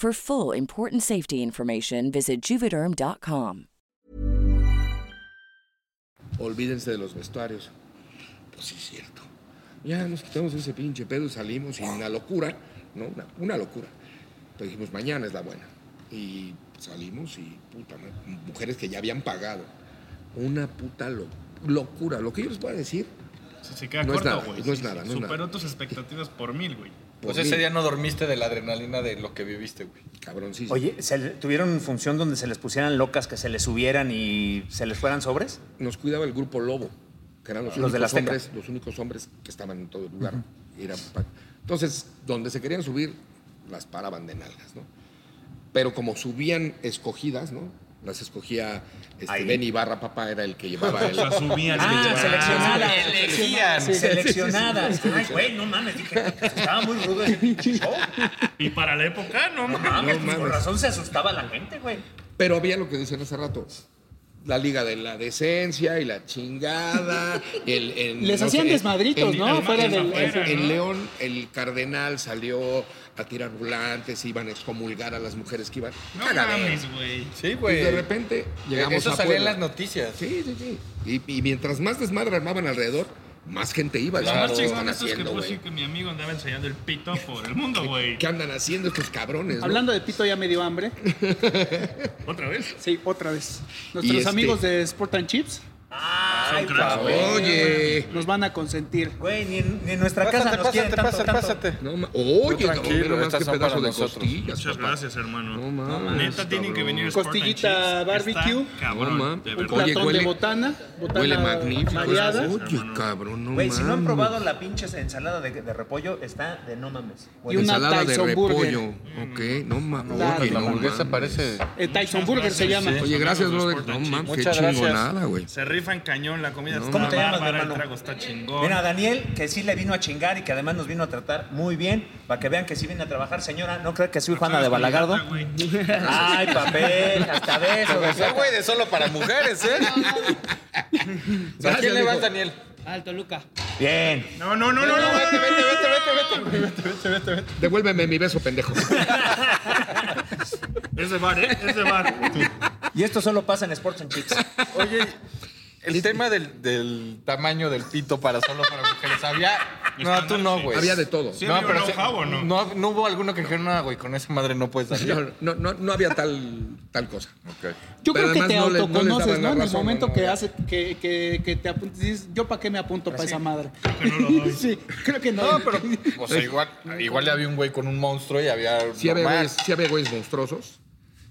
For full important safety information, visit juvederm.com. olvídense de los vestuarios. Pues sí, es cierto. Ya nos quitamos ese pinche pedo y salimos y una locura, ¿no? Una, una locura. Entonces dijimos, mañana es la buena. Y salimos y, puta, mujeres que ya habían pagado. Una puta lo- locura. Lo que yo les a decir, Sí, se queda No es corto, nada, güey. no es Sí, nada, sí, no es Superó nada. tus expectativas por mil, güey. Pues ese día no dormiste de la adrenalina de lo que viviste, güey. cabroncísimo. Oye, ¿se le- ¿tuvieron función donde se les pusieran locas, que se les subieran y se les fueran sobres? nos cuidaba el grupo Lobo, que eran los, Los de la únicos, Azteca. hombres, los únicos hombres que estaban en todo el lugar. Era pa- Entonces, donde se querían subir, las paraban de nalgas, ¿no? Pero como subían escogidas, ¿no? Las escogía este, Ahí. Ben Ibarra, papá, era el que llevaba el... La subían. Ah, seleccionadas. Elegían. Seleccionadas. Ay, güey, no mames, dije, estaba muy rudo ese pinche show. Y para la época, no No mames. mames, No pues, por mames. razón se asustaba la gente, güey. Pero había lo que decían hace rato. La Liga de la Decencia y la chingada. El, Les no hacían sé, desmadritos, ¿no? en- Fuera del- en- afuera, en ¿no? León, el cardenal salió a tirar volantes, iban a excomulgar a las mujeres que iban. No mames, güey. Sí, güey. Y de repente llegamos Eso a salía en las noticias. Sí, sí, sí. Y, y mientras más desmadre armaban alrededor, más gente iba. Lo más ¿qué chingón es que pues sí que mi amigo andaba enseñando el pito por el mundo, güey. ¿Qué andan haciendo estos cabrones? no? Hablando de pito, ya me dio hambre. ¿Otra vez? Sí, otra vez. Nuestros este- amigos de Sport and Chips Ay, cabrón. Oye. nos van a consentir. Güey, ni en, ni en nuestra casa Pásate, nos quieren pásate, tanto, pásate, tanto. pásate. No, Oye, cabrón, tranquilo, estas son pedazo para de nosotros. costillas, Muchas papá. gracias, hermano. No mames, Neta, tienen que venir Costillita barbecue. Está cabrón, No mames. de Un verdad. Oye, platón huele- de botana. Botana Huele magnífico. mareada. Oye, cabrón, no Güey, si no han probado la pinche ensalada de, de repollo, está de no mames. Y una Ensalada de Tyson Burger. repollo. Ok, no mames. La- Oye, La no hamburguesa parece. Eh, Tyson Burger se gracias, llama. Oye, gracias, brother. No mames, qué chingonada, güey. Se rifan cañón, la comida está ¿Cómo te llamas, bárbara, el hermano? trago está chingón. Mira, Daniel, que sí le vino a chingar y que además nos vino a tratar muy bien, para que vean que sí viene a trabajar. Señora, ¿no cree que soy Juana de Balagardo? Ay, papel, hasta beso. Ese güey de solo para mujeres, ¿eh? ¿A quién le vas, Daniel? Al Toluca. Bien. No, no, no, no, no. Vete, vete, vete, vete, vete, vete, vete. Devuélveme mi beso, pendejo. Es de bar, ¿eh? Es de bar. Y esto solo pasa en Sports and Chips. Oye, el tema del, del tamaño del pito para solo para mujeres, había... No, tú no, güey. Había de todo. Sí, No, había pero ¿o no? no, no hubo alguno que dijera, no, güey, con esa madre no puedes salir. No, no, no, no había tal, tal cosa. Ok. Yo Pero creo que te autoconoces, ¿no? En el momento no, que hace que, que, que te apuntes, dices, ¿yo para qué me apunto para esa madre? Que no lo doy. Sí, creo que no. No, pero, o sea, igual, igual había un güey con un monstruo y había Sí había, güeyes, sí había güeyes monstruosos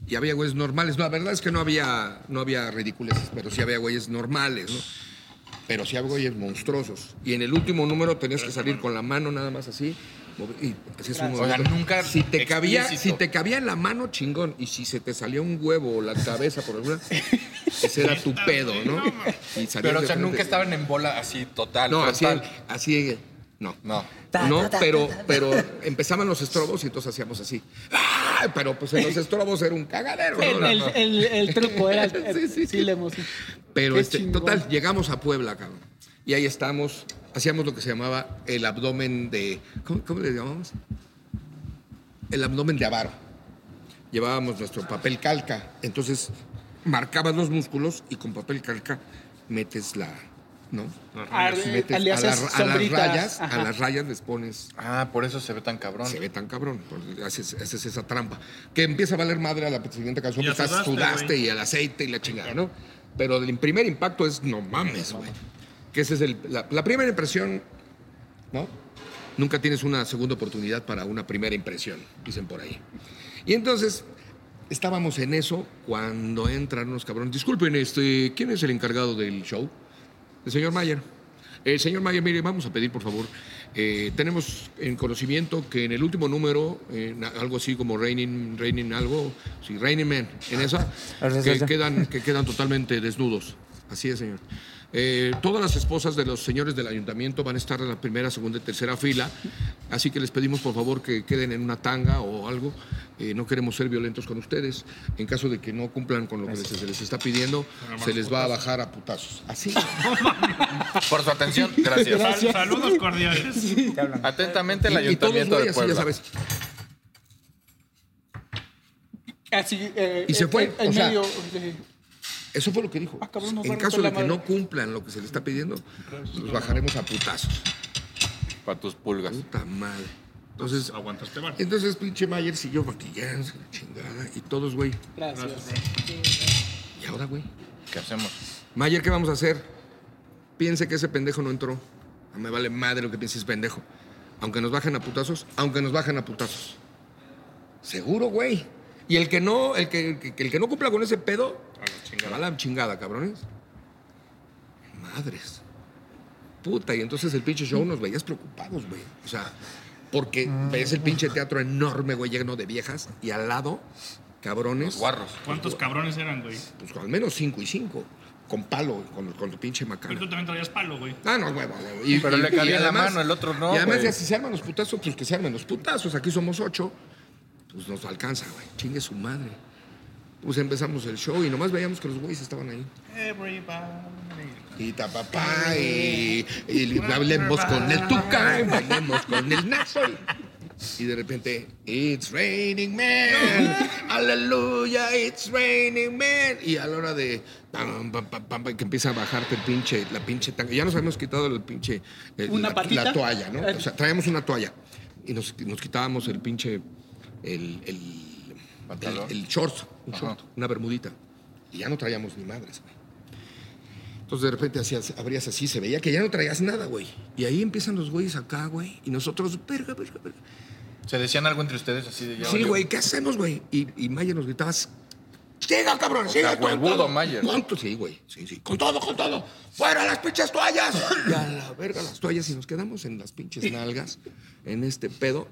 y había güeyes normales. No, la verdad es que no había, no había ridiculeces, pero sí había güeyes normales, ¿no? Pero sí había güeyes monstruosos. Y en el último número tenías que salir con la mano nada más así Y así es un O sea, nunca Si te, cabía, si te cabía en la mano, chingón. Y si se te salía un huevo o la cabeza por alguna, ese era tu pedo, ¿no? Y Pero, o sea, frente. nunca estaban en bola así total. No, así, frontal. así, no. No. No, pero, pero empezaban los estrobos y entonces hacíamos así. ¡Ah! Pero pues en los estrobos era un cagadero. ¿no? El, el, el- el truco era. Sí, sí, sí. la emoción. Pero Qué este, chingón. total, llegamos a Puebla, cabrón. Y ahí estamos, hacíamos lo que se llamaba el abdomen de. ¿Cómo, cómo le llamamos? El abdomen de avaro. Llevábamos nuestro papel calca. Entonces, marcabas los músculos y con papel calca metes la. ¿No? Ah, Metes a, las sombritas. rayas, a las rayas les pones Ah, por eso se ve tan cabrón. se ve tan cabrón. Haces, haces esa trampa. Que empieza a valer madre a la siguiente canción. Que estás sudaste, y el aceite y la chingada, ¿no? Pero el primer impacto es no mames, güey. Que ese es el, la, la primera impresión, ¿no? Nunca tienes una segunda oportunidad para una primera impresión, dicen por ahí. Y entonces estábamos en eso cuando entran unos cabrones. Disculpen, este, ¿quién es el encargado del show? El señor Mayer. El señor Mayer, mire, vamos a pedir, por favor. eh, tenemos en conocimiento que en el último número, algo así como Raining, Raining algo, sí, Raining Man, en esa, que quedan, que quedan totalmente desnudos. Así es, señor. Eh, todas las esposas de los señores del ayuntamiento van a estar en la primera, segunda y tercera fila, así que les pedimos por favor que queden en una tanga o algo. Eh, no queremos ser violentos con ustedes. En caso de que no cumplan con lo que se les está pidiendo, se les va a bajar a putazos. Así. Por su atención, gracias. Sal- saludos cordiales. Atentamente el Y- y todos, Ayuntamiento güey, de así, ya Puebla. sabes. Así, eh, Y se en- fue, En, o sea, medio. Eso fue lo que dijo. Ah, cabrón, nos en caso de que madre. no cumplan lo que se les está pidiendo, los bajaremos a putazos. Para tus pulgas. Puta madre. Entonces, Aguantaste mal. entonces pinche Mayer siguió maquillándose, la chingada, y todos, güey. Gracias. ¿Y ahora, güey? ¿Qué hacemos? Mayer, ¿qué vamos a hacer? Piense que ese pendejo no entró. No me vale madre lo que pienses, pendejo. Aunque nos bajen a putazos, aunque nos bajen a putazos. Seguro, güey. Y el que no, el que, el que, el que no cumpla con ese pedo, a la chingada, cabrones. Madres. Puta, y entonces el pinche show nos veías preocupados, güey. O sea, porque ves el pinche teatro enorme, güey, lleno de viejas, y al lado, cabrones. Los guarros. ¿Cuántos cabrones eran, güey? Pues al menos cinco y cinco. Con palo, con, con el pinche Pero macana. tú también traías palo, güey. Ah, no, huevo, huevo. Y- Pero y- le cabía la mano, el otro no, Y además, güey. ya si se arman los putazos, pues que se armen los putazos. Aquí somos ocho. Pues nos alcanza, güey. Chingue su madre. Pues empezamos el show y nomás veíamos que los güeyes estaban ahí. Everybody. Y tapapá, y, y bailemos con el tuca, y bailemos con el nazo. Y, de repente, It's raining man, aleluya, it's raining man. Y a la hora de pam, pam, pam, pam, que empieza a bajarte el pinche, la pinche tanga. Ya nos habíamos quitado el pinche, el- ¿Una la, la toalla, ¿no? O sea, traíamos una toalla y nos, nos quitábamos el pinche, el. El, el short, un short, una bermudita. Y ya no traíamos ni madres, güey. Entonces de repente hacías, abrías así, se veía que ya no traías nada, güey. Y ahí empiezan los güeyes acá, güey. Y nosotros, verga, verga, verga. ¿Se decían algo entre ustedes así de ya Sí, güey, ¿qué hacemos, güey? Y, y Maya nos gritabas, siga, cabrón, siga. huevudo, todo". Mayer. ¿Cuánto? Sí, güey, sí, sí. Con todo, con todo. ¡Fuera las pinches toallas! Y a la verga las toallas y nos quedamos en las pinches nalgas, en este pedo.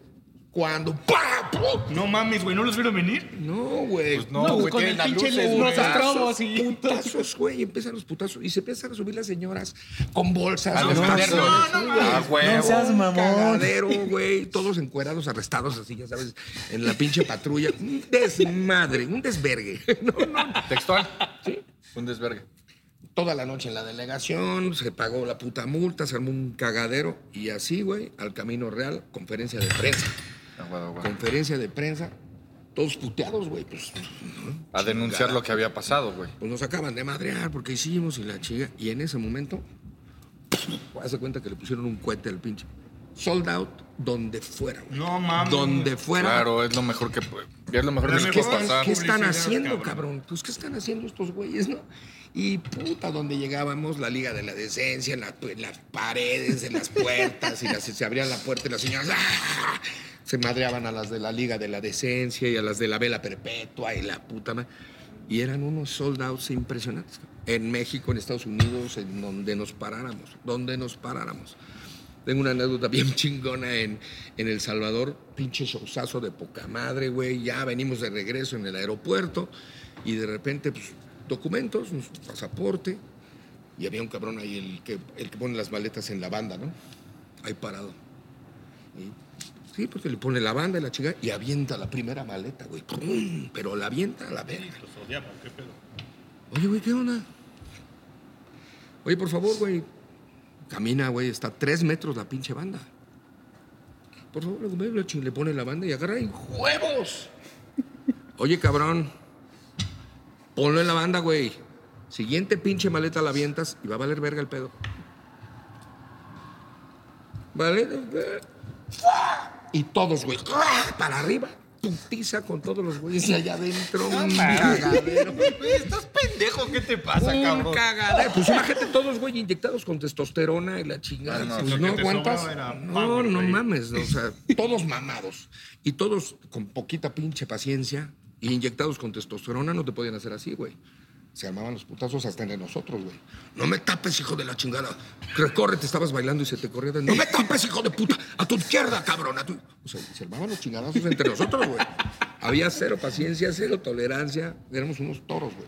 Cuando, ¡pah! ¡pum! No mames, güey, ¿no los vieron venir? No, güey. Pues no, No, güey, con tienen el las pinche luces, los güey. y- Putazos, güey. Empiezan los putazos. Y se empiezan a subir las señoras con bolsas. A los tazones, güey. Ah, huevo. No seas Un mamón. cagadero, güey. Todos encuerados, arrestados así, ya sabes, en la pinche patrulla. Un desmadre, un desvergue. No, no. Textual. Sí. Un desvergue. Toda la noche en la delegación, se pagó la puta multa, se armó un cagadero. Y así, güey, al Camino Real, conferencia de prensa. Conferencia de prensa, todos puteados, güey. Pues, A denunciar lo que había pasado, güey. pues nos acaban de madrear porque hicimos y la chica. Y en ese momento, hace cuenta que le pusieron un cohete al pinche. Sold out donde fuera, güey. No mames. Donde fuera. Claro, es lo mejor que puede. Es lo mejor La que les ¿Qué puede están, pasar. qué están Publicidad, haciendo, cabrón. cabrón? Pues, ¿qué están haciendo estos güeyes, no? Y puta, donde llegábamos, la Liga de la Decencia, en, la- en las paredes, en las puertas, y las- se abrían la puerta y las señoras ¡ah! Se madreaban a las de la Liga de la Decencia y a las de la Vela Perpetua y la puta madre. Y eran unos sold outs impresionantes. En México, en Estados Unidos, en donde nos paráramos, donde nos paráramos. Tengo una anécdota bien chingona en, en El Salvador. Pinche showzazo de poca madre, güey. Ya venimos de regreso en el aeropuerto y de repente, pues, documentos, pasaporte. Y había un cabrón ahí, el que, el que pone las maletas en la banda, ¿no? Ahí parado. Y, sí, pues le pone la banda y la chica y avienta la primera maleta, güey. ¡Pum! Pero la avienta a la verga. Los odiaba, ¿qué pedo? Oye, güey, ¿qué onda? Oye, por favor, güey. Camina, güey, está a tres metros la pinche banda. Por favor, le pone la banda y agarra y ¡huevos! Oye, cabrón. Ponlo en la banda, güey. Siguiente pinche maleta la avientas y va a valer verga el pedo. ¿Vale? Y todos, güey, para arriba. Putiza con todos los güeyes allá adentro. un cagadero. ¿Estás pendejo? ¿Qué te pasa, Un cabrón? cagadero. Pues imagínate todos, güey, inyectados con testosterona y la chingada. Ah, no, pues no que te aguantas. No, no güey. mames. O sea, todos mamados. Y todos con poquita pinche paciencia y inyectados con testosterona no te podían hacer así, güey. Se armaban los putazos hasta entre nosotros, güey. No me tapes, hijo de la chingada. Recorre, te estabas bailando y se te corría de... No me tapes, hijo de puta. A tu izquierda, cabrón. O sea, se armaban los chingadazos entre nosotros, güey. Había cero paciencia, cero tolerancia. Éramos unos toros, güey.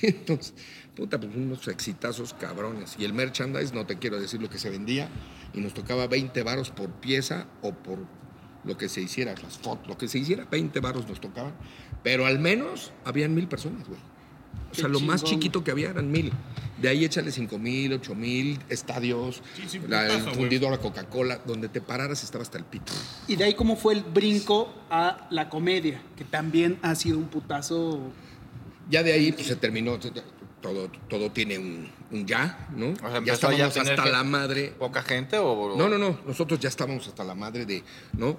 Entonces, puta, pues unos exitazos cabrones. Y el merchandise, no te quiero decir lo que se vendía. Y nos tocaba 20 varos por pieza o por lo que se hiciera, las fotos, lo que se hiciera, 20 varos nos tocaban. Pero al menos habían mil personas, güey. O sea, Qué lo más chiquito que había eran mil. De ahí échale cinco mil, ocho mil, estadios, Sí, sí, la, el putazo, güey. fundidor a Coca-Cola, donde te pararas estaba hasta el pito. Y de ahí cómo fue el brinco a la comedia, que también ha sido un putazo. Ya de ahí pues, se terminó, todo, todo tiene un, un ya, ¿no? O sea, ya estábamos hasta la madre. ¿Poca gente o...? No, no, no. Nosotros ya estábamos hasta la madre de, ¿no?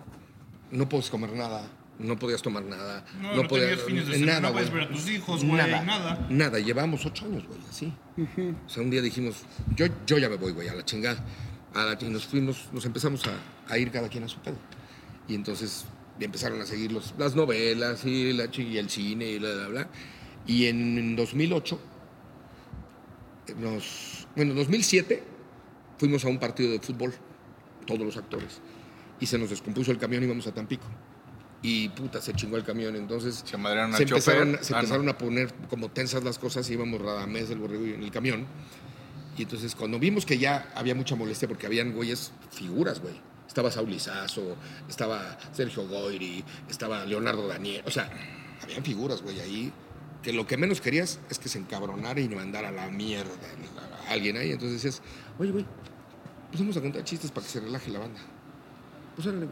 No puedes comer nada, no podías tomar nada. No, no fines de no puedes güey. ver a tus hijos, güey, nada. Nada, llevamos ocho años, güey, así. O sea, un día dijimos, yo, yo ya me voy, güey, a la chingada. A la, y nos fuimos, nos empezamos a, a ir cada quien a su pedo. Y entonces empezaron a seguir los, las novelas y, la, y el cine y bla, bla, bla. Y en 2008, nos, bueno, en 2007 fuimos a un partido de fútbol, todos los actores, y se nos descompuso el camión y íbamos a Tampico. Y puta, se chingó el camión, entonces Se madrearon al se empezaron, se Ah, no. empezaron a poner como tensas las cosas, íbamos Radamés, el borrego y en el camión. Y entonces cuando vimos que ya había mucha molestia, porque habían güeyes, figuras, güey. Estaba Saúl Lizazo, estaba Sergio Goyri, estaba Leonardo Daniel. O sea, habían figuras, güey, ahí que lo que menos querías es que se encabronara y mandara a la mierda a alguien ahí. Entonces decías, oye, güey, pues vamos a contar chistes para que se relaje la banda. Pues órale.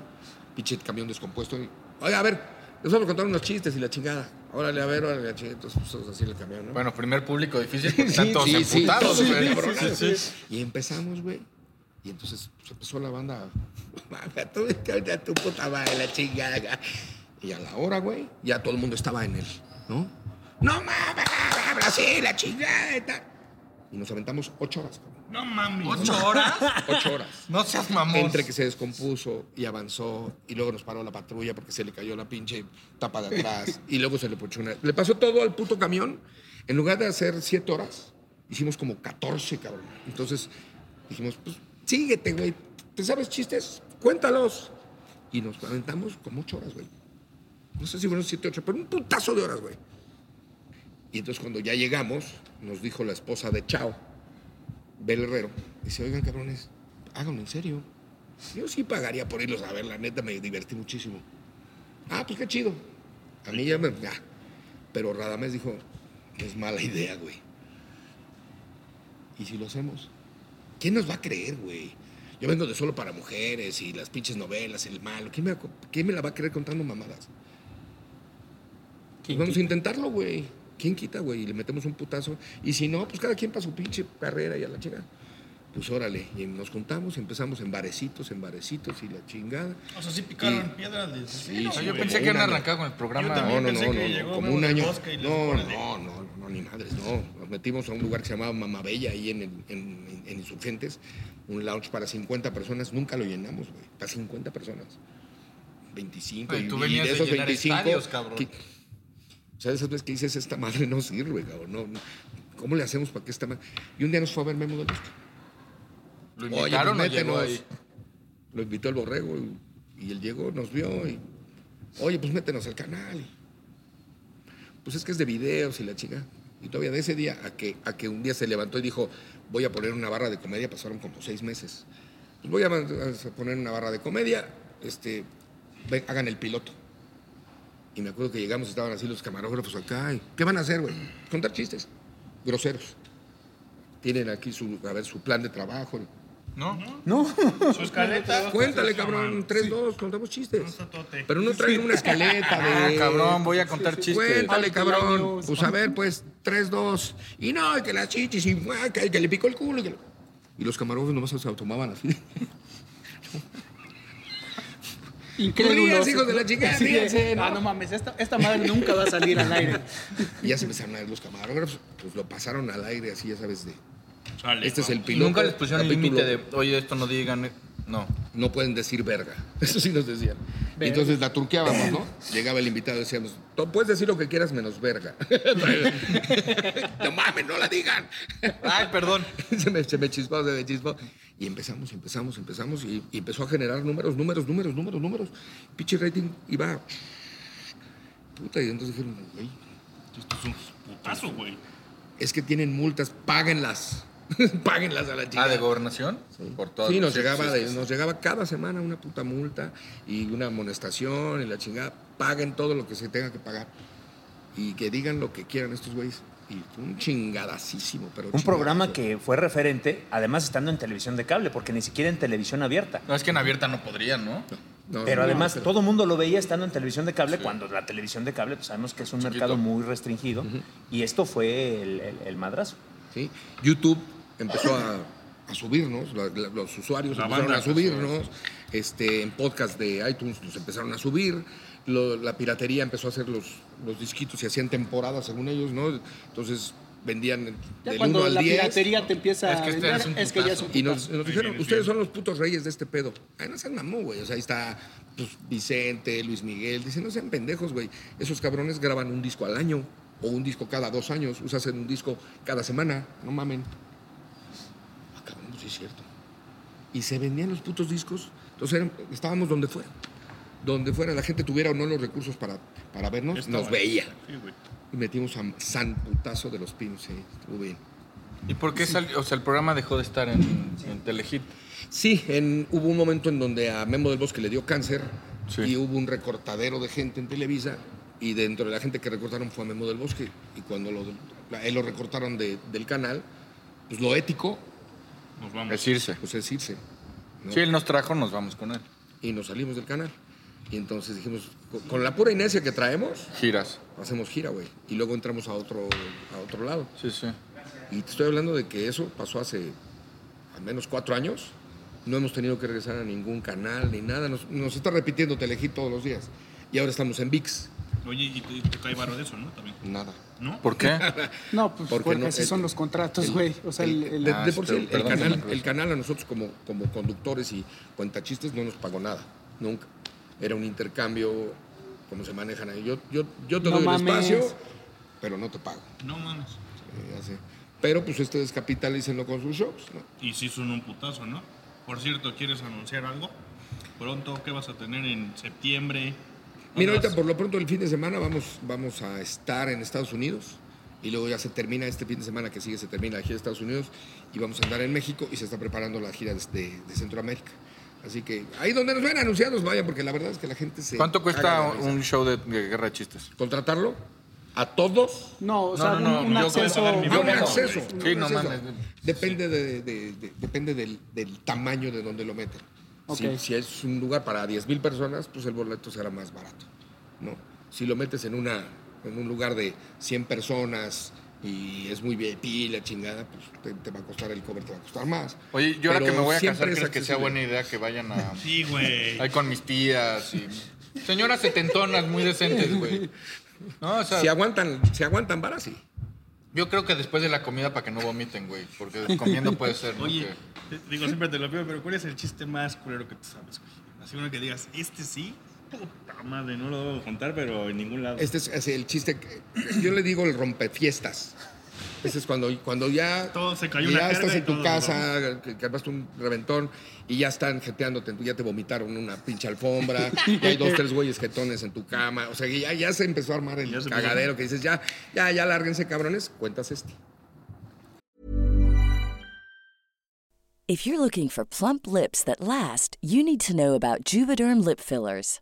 Pinche camión descompuesto. y, Oye, a ver, les vamos a contar unos chistes y la chingada. Órale, a ver, órale, la chingada. Entonces, pues así el camión, ¿no? Bueno, primer público difícil porque están Sí, todos sí, sí, emputados, güey. Y empezamos, güey. Y entonces pues, empezó la banda. "Maga, tú a tu puta madre, la chingada. Y a la hora, güey, ya todo el mundo estaba en él, ¿no? No mames, Brasil, la chingada. y tal. Y nos aventamos ocho horas, cabrón. No mames. ¿Ocho horas? Ocho horas. No seas mamón. Entre que se descompuso y avanzó y luego nos paró la patrulla porque se le cayó la pinche tapa de atrás y luego se le ponchó una... Le pasó todo al puto camión. En lugar de hacer siete horas, hicimos como 14, cabrón. Entonces dijimos, pues síguete, güey. ¿Te sabes chistes? Cuéntalos. Y nos aventamos como ocho horas, güey. No sé si fueron siete, ocho, pero un putazo de horas, güey. Y entonces cuando ya llegamos, nos dijo la esposa de Chao, Bel Herrero, dice, oigan, cabrones, háganlo en serio. Yo sí pagaría por irlos a ver, la neta, me divertí muchísimo. Ah, pues qué chido. A mí ya me... ya. Pero Radamés dijo, es mala idea, güey. ¿Y si lo hacemos? ¿Quién nos va a creer, güey? Yo vengo de solo para mujeres y las pinches novelas, el malo. ¿Quién me, quién me la va a creer contando mamadas? Pues vamos a intentarlo, güey. ¿Quién quita, güey? Y le metemos un putazo. Y si no, pues cada quien para su pinche carrera y a la chingada. Pues órale. Y nos juntamos, empezamos en barecitos, en barecitos y la chingada. O sea, sí picaron Y- piedra de Sí, sea, sí, yo pensé que habían arrancado con el programa. No, no, pensé no, que no, como un año. Y No, no, no, no, ni madres, no. Nos metimos a un lugar que se llamaba Mamabella, ahí en, el- en, en Insurgentes, un lounge para 50 personas. Nunca lo llenamos, güey. Para 50 personas. 25. Güey, y, tú y venías de de esos llenar 25. estadios, cabrón. que- o sea, esas veces que dices, esta madre no sirve, cabrón. No, no. ¿Cómo le hacemos para que esta madre.? Y un día nos fue a ver Memo del. ¿Lo Oye, invitaron pues o llegó métenos. ahí? Lo invitó el borrego y, y él llegó, nos vio y, oye, pues métenos al canal. Y, pues es que es de videos y la chica. Y todavía de ese día a que, a que un día se levantó y dijo, voy a poner una barra de comedia, pasaron como seis meses. Pues voy a, poner una barra de comedia, este, ven, hagan el piloto. Y me acuerdo que llegamos, estaban así los camarógrafos acá. y, ¿Qué van a hacer, güey? Contar chistes groseros. Tienen aquí su, a ver, su plan de trabajo. ¿No? No. Su escaleta. Cuéntale, cabrón, mano. tres, dos, contamos chistes. Pero no traen una escaleta Ah, de... cabrón, voy a contar chistes. Cuéntale, Ay, cabrón. Pues a ver, pues, tres, dos. Y no, y que las chichis, y ah, que, le picó el culo. Y, que- y los camarógrafos nomás se tomaban así. Incrédulos. Hijos de la chingada, Así de, ríanse, ¿no? Ah, no mames, esta, esta madre nunca va a salir al aire. Y ya se empezaron a ver los camarógrafos, pues lo pasaron al aire, así, ya sabes, de... Sale, Este es el piloto. Nunca les pusieron límite de, oye, esto no digan. eh". No. No pueden decir verga. Eso sí nos decían. Entonces la turqueábamos, ¿no? Llegaba el invitado y decíamos, "Tú puedes decir lo que quieras menos verga. no mames, no la digan. Ay, perdón. se, me, se me chispó, se me chispó. Y empezamos, empezamos, empezamos y, y empezó a generar números, números, números, números, números. Pinche rating iba... Puta, y entonces dijeron, güey, Esto es un putazo, güey. es que tienen multas, páguenlas. páguenlas a la chica. Ah, de gobernación. Por todo. Sí, nos llegaba, de- nos llegaba cada semana una puta multa y una amonestación y la chingada. Paguen todo lo que se tenga que pagar. Y que digan lo que quieran estos güeyes. Y fue un chingadacísimo, pero Un programa que fue referente, además estando en televisión de cable, porque ni siquiera en televisión abierta. No, es que en abierta no podrían, ¿no? No, Pero no, además pero- todo el mundo lo veía estando en televisión de cable, cuando la televisión de cable pues sabemos que es un Chiquito. mercado muy restringido. Y esto fue el, el- el madrazo. ¿sí? YouTube empezó a, a subirnos, la- la- los usuarios La empezaron a subirnos, este, en podcast de iTunes nos empezaron a subir, lo- la piratería empezó a hacer los, los disquitos y hacían temporadas según ellos, ¿no? Entonces vendían Ya del 1 cuando al la 10. piratería te empieza Es que a este vender, es un es que ya es un putazo. Y nos, dijeron, ustedes bien. son los putos reyes de este pedo. Ay, no sean mamón, güey. O sea, ahí está pues, Vicente, Luis Miguel. Dicen, no sean pendejos, güey. Esos cabrones graban un disco al año o un disco cada dos años. Usas un disco cada semana. No mamen. Ah, cabrón, pues sí es cierto. Y se vendían los putos discos. Entonces eran- estábamos donde fuera. Donde fuera la gente tuviera o no los recursos para, para vernos, Estaba- nos veía. Sí. Y metimos a San Putazo de los Pinos, sí, estuvo bien. ¿Y por qué salió? O sea, el programa dejó de estar en, en Telehit. Sí, en- hubo un momento en donde a Memo del Bosque le dio cáncer Sí. y hubo un recortadero de gente en Televisa y dentro de la gente que recortaron fue a Memo del Bosque y cuando lo, él lo recortaron de- del canal, pues lo ético Nos vamos. Es irse. pues es irse. ¿no? Si él nos trajo, nos vamos con él. Y nos salimos del canal. Y entonces dijimos, con, con la pura inercia que traemos, Giras. hacemos gira, güey. Y luego entramos a otro, a otro lado. Sí, sí. Y te estoy hablando de que eso pasó hace al menos cuatro años. No hemos tenido que regresar a ningún canal ni nada. Nos, nos está repitiendo Telehit todos los días. Y ahora estamos en VIX. Oye, y te, te cae varo de eso, ¿no? También. Nada. ¿No? ¿Por qué? No, pues Porque porque, no- así el- son los contratos, güey. O sea, el, El- el- de, Ah, de por sí, sí, el, perdón, canal, el canal a nosotros como, como conductores y cuentachistes no nos pagó nada. Nunca. Era un intercambio, como se manejan ahí. Yo, yo, yo te No doy mames. el espacio, pero no te pago. No mames. Ya sé. Pero pues ustedes capitalícenlo con sus shows, ¿no? Y sí son un putazo, ¿no? Por cierto, ¿quieres anunciar algo? Pronto, ¿qué vas a tener en septiembre? Mira, ahorita por lo pronto el fin de semana vamos, vamos a estar en Estados Unidos y luego ya se termina este fin de semana que sigue, se termina la gira de Estados Unidos y vamos a andar en México y se está preparando la gira de, de- de Centroamérica. Así que ahí donde nos ven anunciados vayan porque la verdad es que la gente se... ¿Cuánto cuesta un show de, de guerra de chistes? ¿Contratarlo? ¿A todos? no, o No, sea, no, no, un, un yo acceso. Ah, un acceso. un Sí, no acceso. mames. Depende, de, de- de- depende del, del tamaño de donde lo meten. Si, es un lugar para 10 mil personas, pues el boleto será más barato. ¿no? Si lo metes en, una, en un lugar de 100 personas y es muy VIP, la chingada, pues te, te va a costar el cover, te va a costar más. Oye, yo ahora que me voy a casar, es ¿crees que sea buena idea que vayan a... Sí, güey. Ahí con mis tías y... Señoras setentonas muy decentes, güey. No, o sea, Si aguantan, si aguantan vara, sí. Yo creo que después de la comida para que no vomiten, güey. Porque comiendo puede ser, ¿no? Oye, Que- digo, siempre te lo pido, pero ¿cuál es el chiste más culero que te sabes, güey? Así uno que digas, este sí, puta madre, no lo debo contar, pero en ningún lado. Este es, es el chiste que yo le digo el rompefiestas. Ese es cuando, cuando ya, Todo se cayó ya una estás en tu todo, casa, que, que armaste un reventón y ya están jeteándote, ya te vomitaron una pinche alfombra, y hay dos, tres güeyes jetones en tu cama. O sea, que ya, ya se empezó a armar el cagadero que dices, ya, ya, ya lárguense cabrones, cuentas este. If you're looking for plump lips that last, you need to know about Juvederm lip fillers.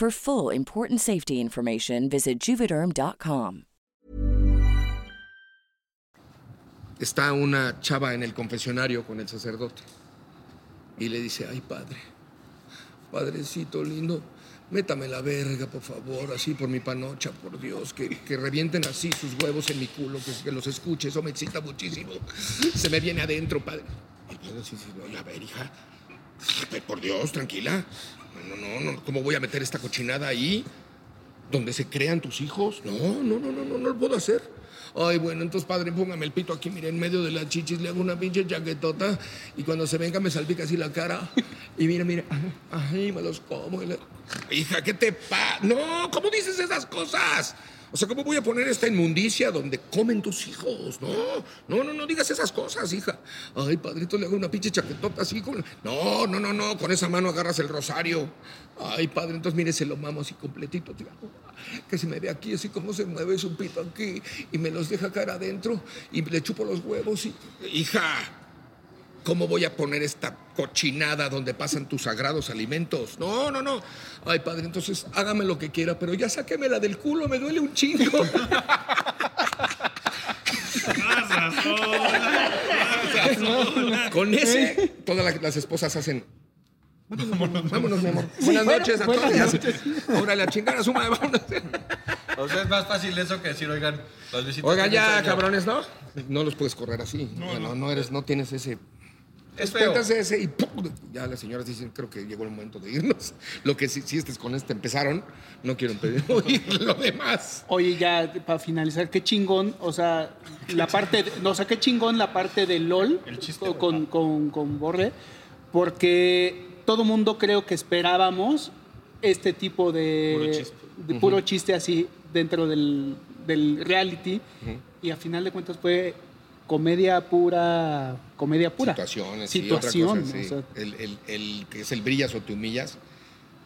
For full important safety information, visit juvederm.com. está una chava en el confesionario con el sacerdote y le dice, ay padre, padrecito lindo, métame la verga, por favor, así por mi panocha, por Dios, que, que revienten así sus huevos en mi culo, que, los escuche, eso me excita muchísimo. Se me viene adentro, padre. Y padre dice, a ver, hija, por Dios, tranquila. No, no, no, ¿cómo voy a meter esta cochinada ahí? donde se crean tus hijos. No, no, no, no, no, no lo puedo hacer. Ay, bueno, entonces, padre, póngame el pito aquí, mire, en medio de las chichis, le hago una pinche chaquetota y cuando se venga me salpica así la cara. Y mira, mira, ay, me los como. Hija, ¿qué te pasa? No, ¿cómo dices esas cosas? O sea, ¿cómo voy a poner esta inmundicia donde comen tus hijos? No, no, no, no digas esas cosas, hija. Ay, padrito, le hago una pinche chaquetota así con... No, no, no, no, con esa mano agarras el rosario. Ay, padre, entonces mire, se lo mamo así completito. Que se me ve aquí así como se mueve su pito aquí y me los deja caer adentro y le chupo los huevos y... Hija, ¿Cómo voy a poner esta cochinada donde pasan tus sagrados alimentos? No, no, no. Ay, padre, entonces hágame lo que quiera, pero ya sáquemela del culo, me duele un chingo. Con ese, todas la- las esposas hacen. Vámonos, vámonos, mi amor. Buenas noches a todos. Ya se- Ahora la chingada suma, vámonos. O sea, es más fácil eso que decir, oigan, las visitas. Oigan, tienen ya, sueño. cabrones, ¿no? No los puedes correr así. No, no, no eres, no tienes ese. Es feo. Ese y ¡pum! ya las señoras dicen, creo que llegó el momento de irnos. Lo que si, si estés con este empezaron, no quiero impedir oír lo demás. Oye, ya para finalizar, qué chingón, o sea, la parte, de- no, o sea, qué chingón la parte de LOL con, con, con Borre, porque todo mundo creo que esperábamos este tipo de Puro chiste. de puro chiste así dentro del, del reality y a final de cuentas fue comedia pura, comedia pura. Situaciones Situación, y otra cosa, o sí. sea, el, el- el que es el brillas o te humillas,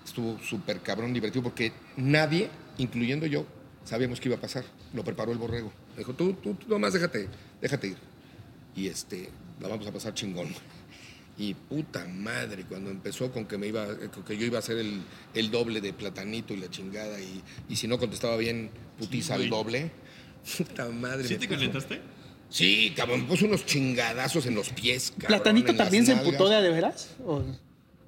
estuvo súper cabrón divertido porque nadie, incluyendo yo, sabíamos que iba a pasar. Lo preparó el borrego. Me dijo, tú, tú, tú nomás déjate, déjate ir. Y este, la vamos a pasar chingón. Y puta madre, cuando empezó con que me iba, con que yo iba a hacer el, el doble de platanito y la chingada, y, y si no contestaba bien, putiza al doble. Puta madre. ¿Sí te puso- calentaste? Sí, cabrón, me puso unos chingadazos en los pies. cabrón, ¿Platanito también se emputó de de veras? ¿O,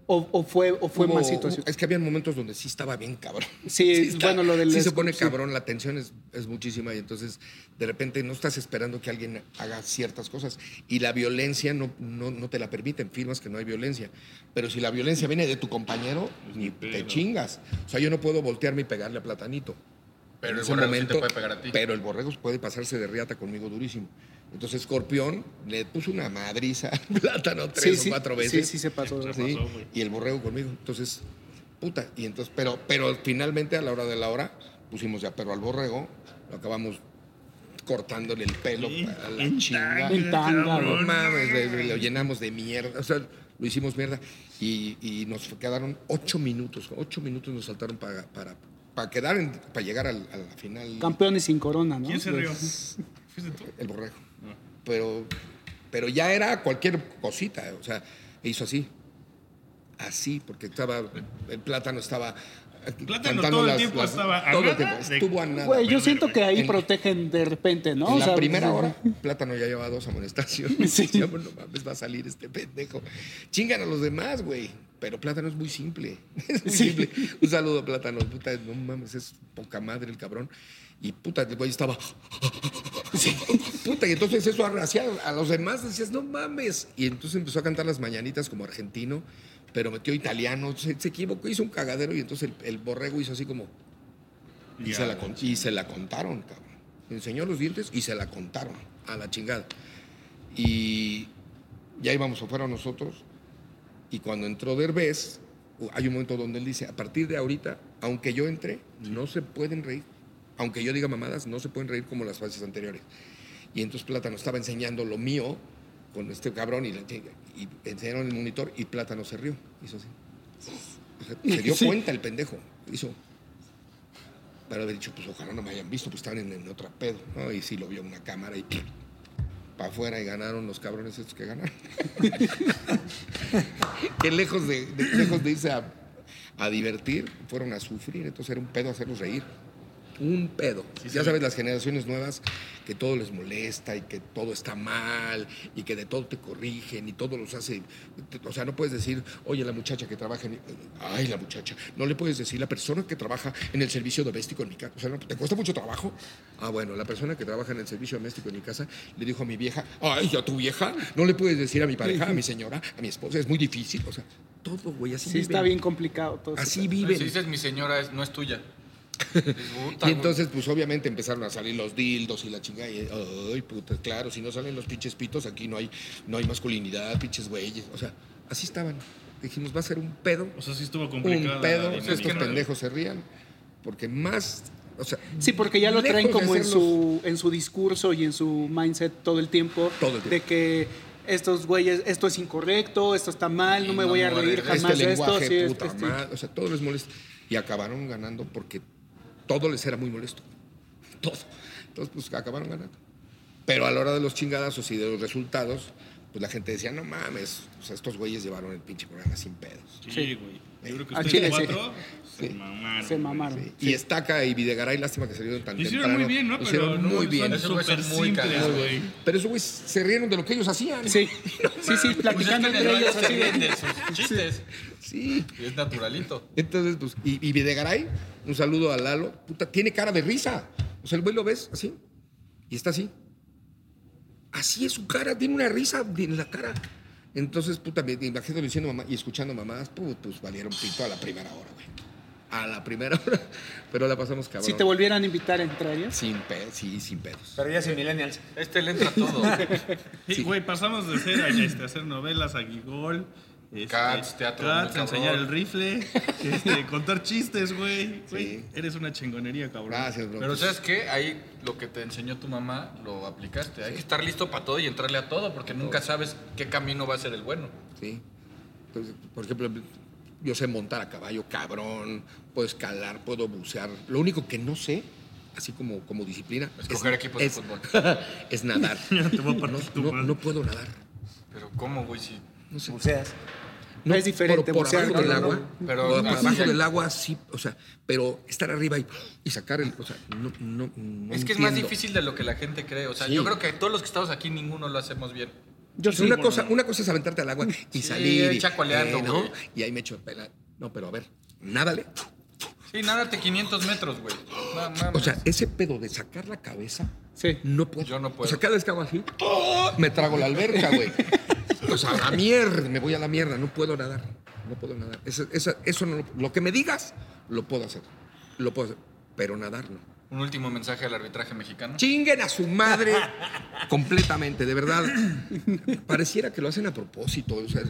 o- o fue, o fue Hubo- más situación? Es que había momentos donde sí estaba bien cabrón. Sí, bueno, lo del Sí se pone sí. cabrón, la tensión es, es muchísima y entonces de repente no estás esperando que alguien haga ciertas cosas y la violencia no, no, no te la permiten, firmas que no hay violencia. Pero si la violencia viene de tu compañero, ni te chingas. O sea, yo no puedo voltearme y pegarle a Platanito. Pero En el ese borrego sí te puede pegar a ti. Pero el borrego puede pasarse de riata conmigo durísimo. Entonces Escorpión le puso una madriza al plátano tres Sí, o sí, cuatro sí, veces. sí se pasó. Se Sí, pasó, güey. y el borrego conmigo. Entonces, puta. Y entonces, pero, pero finalmente a la hora de la hora pusimos ya perro al borrego, lo acabamos cortándole el pelo Sí, a la en chinga. tanga, En tanga, No mames, lo llenamos de mierda. O sea, lo hicimos mierda. Y, y nos quedaron ocho minutos. Ocho minutos nos saltaron para, para, para quedar, en- para llegar al- a la final. Campeones sin corona, ¿no? ¿Quién se rió? Pues, ¿Fuiste tú? El borrego. Pero pero ya era cualquier cosita, o sea, hizo así. Así, porque estaba, el plátano estaba... Plátano todo el tiempo estaba a todo el nada tiempo, de- estuvo a nada. Güey, yo Bueno, siento bueno, que ahí en- protegen de repente, ¿no? En O la sea, primera pues, hora, Plátano ya llevaba dos amonestaciones. Sí. Decíamos, no mames, va a salir este pendejo. Chingan a los demás, güey. Pero Plátano es muy simple. Es muy Sí. simple. Un saludo a Plátano. Puta, no mames, es poca madre el cabrón. Y puta, el güey estaba. Puta, y entonces eso hacía a los demás, decías, no mames. Y entonces empezó a cantar las mañanitas como argentino, pero metió italiano. Se, se equivocó, hizo un cagadero y entonces el, el borrego hizo así como. Y, se la, y se la contaron, cabrón. Enseñó los dientes y se la contaron a la chingada. Y ya íbamos afuera nosotros. Y cuando entró Derbez, hay un momento donde él dice, a partir de ahorita, aunque yo entre, no se pueden reír. Aunque yo diga mamadas, no se pueden reír como las fases anteriores. Y entonces Plátano estaba enseñando lo mío con este cabrón y, chinga, y enseñaron el monitor y Plátano se rió. Hizo así. Se dio Sí. cuenta el pendejo. Hizo. Pero haber dicho, pues ojalá no me hayan visto, pues estaban en, en otra pedo. ¿no? Y sí lo vio en una cámara y para afuera y ganaron los cabrones estos que ganaron. que lejos de, de- lejos de irse a, a divertir, fueron a sufrir. Entonces era un pedo hacerlos reír. Un pedo. ya sabes, las generaciones nuevas que todo les molesta y que todo está mal y que de todo te corrigen y todo los hace. O sea, no puedes decir, oye, la muchacha que trabaja en. Ay, la muchacha. No le puedes decir, la persona que trabaja en el servicio doméstico en mi casa. O sea, ¿no? ¿te cuesta mucho trabajo? Ah, bueno, la persona que trabaja en el servicio doméstico en mi casa le dijo a mi vieja, ay, a tu vieja. No le puedes decir a mi pareja, a mi señora, a mi esposa. Es muy difícil. O sea, todo, güey, así Sí, está bien complicado todo. Así viven. Si dices mi señora, no es tuya. Y entonces, pues obviamente empezaron a salir los dildos y la chingada. Y, ay, puta, claro, si no salen los pinches pitos, aquí no hay, no hay masculinidad, pinches güeyes. O sea, así estaban. Dijimos, va a ser un pedo. O sea, sí estuvo complicada. Un pedo. Estos pendejos se rían. Porque más. O sea, Sí, porque ya lo traen como en su, en su discurso y en su mindset todo el tiempo. Todo el tiempo. De que estos güeyes, esto es incorrecto, esto está mal, no me no voy a reír reír. jamás este de esto. lenguaje, sí, es- puta este- madre, O sea, todo les molesta. Y acabaron ganando porque todo les era muy molesto. Todo. Entonces, pues acabaron ganando. Pero a la hora de los chingadazos y de los resultados, pues la gente decía, no mames, o sea, estos güeyes llevaron el pinche programa sin pedos. Sí, güey. Yo creo que Al ustedes chile, cuatro Sí. se mamaron. Se güey. mamaron. Sí. Y Estaca y Videgaray, lástima que salieron tan Lo hicieron temprano. muy bien, ¿no? Pero hicieron no, muy son bien. Súper muy simples, güey. Pero esos güeyes se rieron de lo que ellos hacían. Sí, sí, sí, platicando Pues entre en el ellos así. de- de sus chistes. Sí. Y es naturalito. Entonces, pues, y, y Videgaray, un saludo a Lalo, puta, tiene cara de risa. O sea, el güey lo ves así, y está así. Así es su cara, tiene una risa en la cara. Entonces, puta, me imagino diciendo mamá y escuchando mamadas, pues, pues valieron pito a la primera hora, güey. A la primera hora. Pero la pasamos cabrón. Si te volvieran a invitar, ¿entrarías? Sin pedos, sí, sin pedos. Pero ya sin millennials. Este le entra todo. Sí, güey, pasamos de ser a este, hacer novelas a Gigol. Este, Cats, teatro, Cats, enseñar el rifle, este, contar chistes, güey. Güey, Sí. Eres una chingonería, cabrón. Gracias, bro. Pero ¿sabes qué? Ahí lo que te enseñó tu mamá lo aplicaste. Hay que estar listo para todo y entrarle a todo porque nunca sabes qué camino va a ser el bueno. Sí. Entonces, por ejemplo, yo sé montar a caballo, cabrón, puedo escalar, puedo bucear. Lo único que no sé, así como, como disciplina, Escoger es, equipos de fútbol. es nadar. Te voy a no, partir tu no- madre. no puedo nadar. Pero ¿cómo, güey? Si No sé. Buceas. No, Es diferente Por, por abajo no, del no, agua. no. Pero por abajo del agua sí, o sea, pero estar arriba y, y sacar el. O sea, no. no, no es que es más difícil de lo que la gente cree. O sea, Sí. yo creo que todos los que estamos aquí ninguno lo hacemos bien. Yo sí. una, cosa, una cosa es aventarte al agua y Sí, salir. y- chacoaleando, eh, ¿no? Y ahí me echo pela. No, pero a ver, nádale. Sí, nádate 500 metros, güey. O sea, ese pedo de sacar la cabeza, Sí. no puedo. Yo no puedo. O sea, cada vez que hago así, ¡oh! me trago la alberca, güey. O sea, a la mierda, me voy a la mierda, no puedo nadar. No puedo nadar. Eso, eso, eso no lo, lo que me digas, lo puedo hacer. Lo puedo hacer. Pero nadar no. Un último mensaje al arbitraje mexicano. Chinguen a su madre completamente, de verdad. Pareciera que lo hacen a propósito. O sea,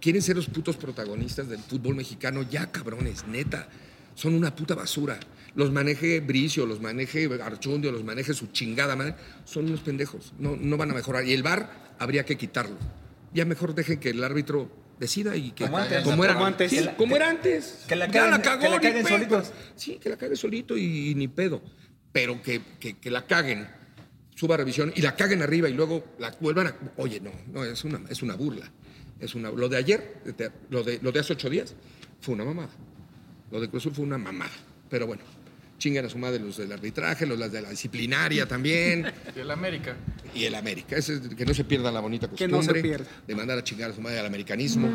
quieren ser los putos protagonistas del fútbol mexicano. Ya, cabrones, neta. Son una puta basura. Los maneje Bricio, los maneje Archundio, los maneje su chingada madre. Son unos pendejos. No, no van a mejorar. Y el VAR habría que quitarlo. Ya mejor dejen que el árbitro decida y que Como antes. como era antes. Sí, Que la- como era antes. que la Ya caguen- cagó, que la ni caguen pedo. solitos. Sí, que la cague solito y, ni pedo. Pero que, que- que la caguen suba a revisión y la caguen arriba y luego la vuelvan a. Oye, no, no, es una, es una burla. Es una, lo de ayer, lo de, lo de hace ocho días, fue una mamada. Lo de Cruz Azul fue una mamada. Pero bueno, chingan a su madre los del arbitraje, los de la disciplinaria también. Y el América. y el América. Es- que no se pierda la bonita Que costumbre no se pierda. de mandar a chingar a su madre al americanismo.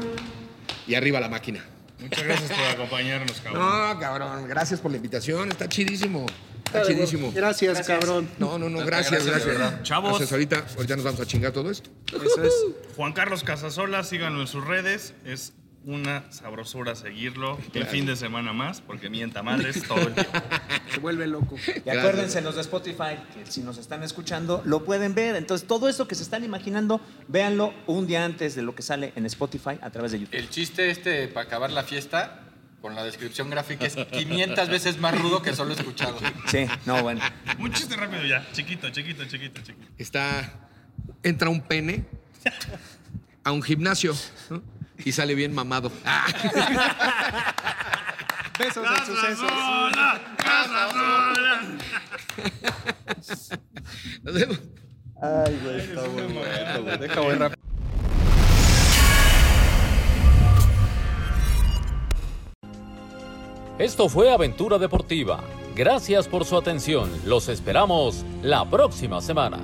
Y arriba la máquina. Muchas gracias por acompañarnos, cabrón. No, cabrón, gracias por la invitación. Está chidísimo. Está chidísimo. Gracias, cabrón. No, no, no, gracias, Gracias. Chavos. Gracias, ahorita, ahorita nos vamos a chingar todo esto. Eso es. Juan Carlos Casasola, síganlo en sus redes. Es una sabrosura seguirlo. El fin de semana más, porque mienta madres todo el tiempo. Se vuelve loco. Y acuérdense los de Spotify, que si nos están escuchando, lo pueden ver. Entonces, todo eso que se están imaginando, véanlo un día antes de lo que sale en Spotify a través de YouTube. El chiste este para acabar la fiesta, con la descripción gráfica, es 500 veces más rudo que solo escuchado. Sí, no, bueno. Un chiste rápido ya. Chiquito, chiquito, chiquito, chiquito. Está, entra un pene a un gimnasio ¿no? Y sale bien mamado. Ah, Besos de sucesos. Nos vemos. Esto fue Aventura Deportiva. Gracias por su atención. Los esperamos la próxima semana.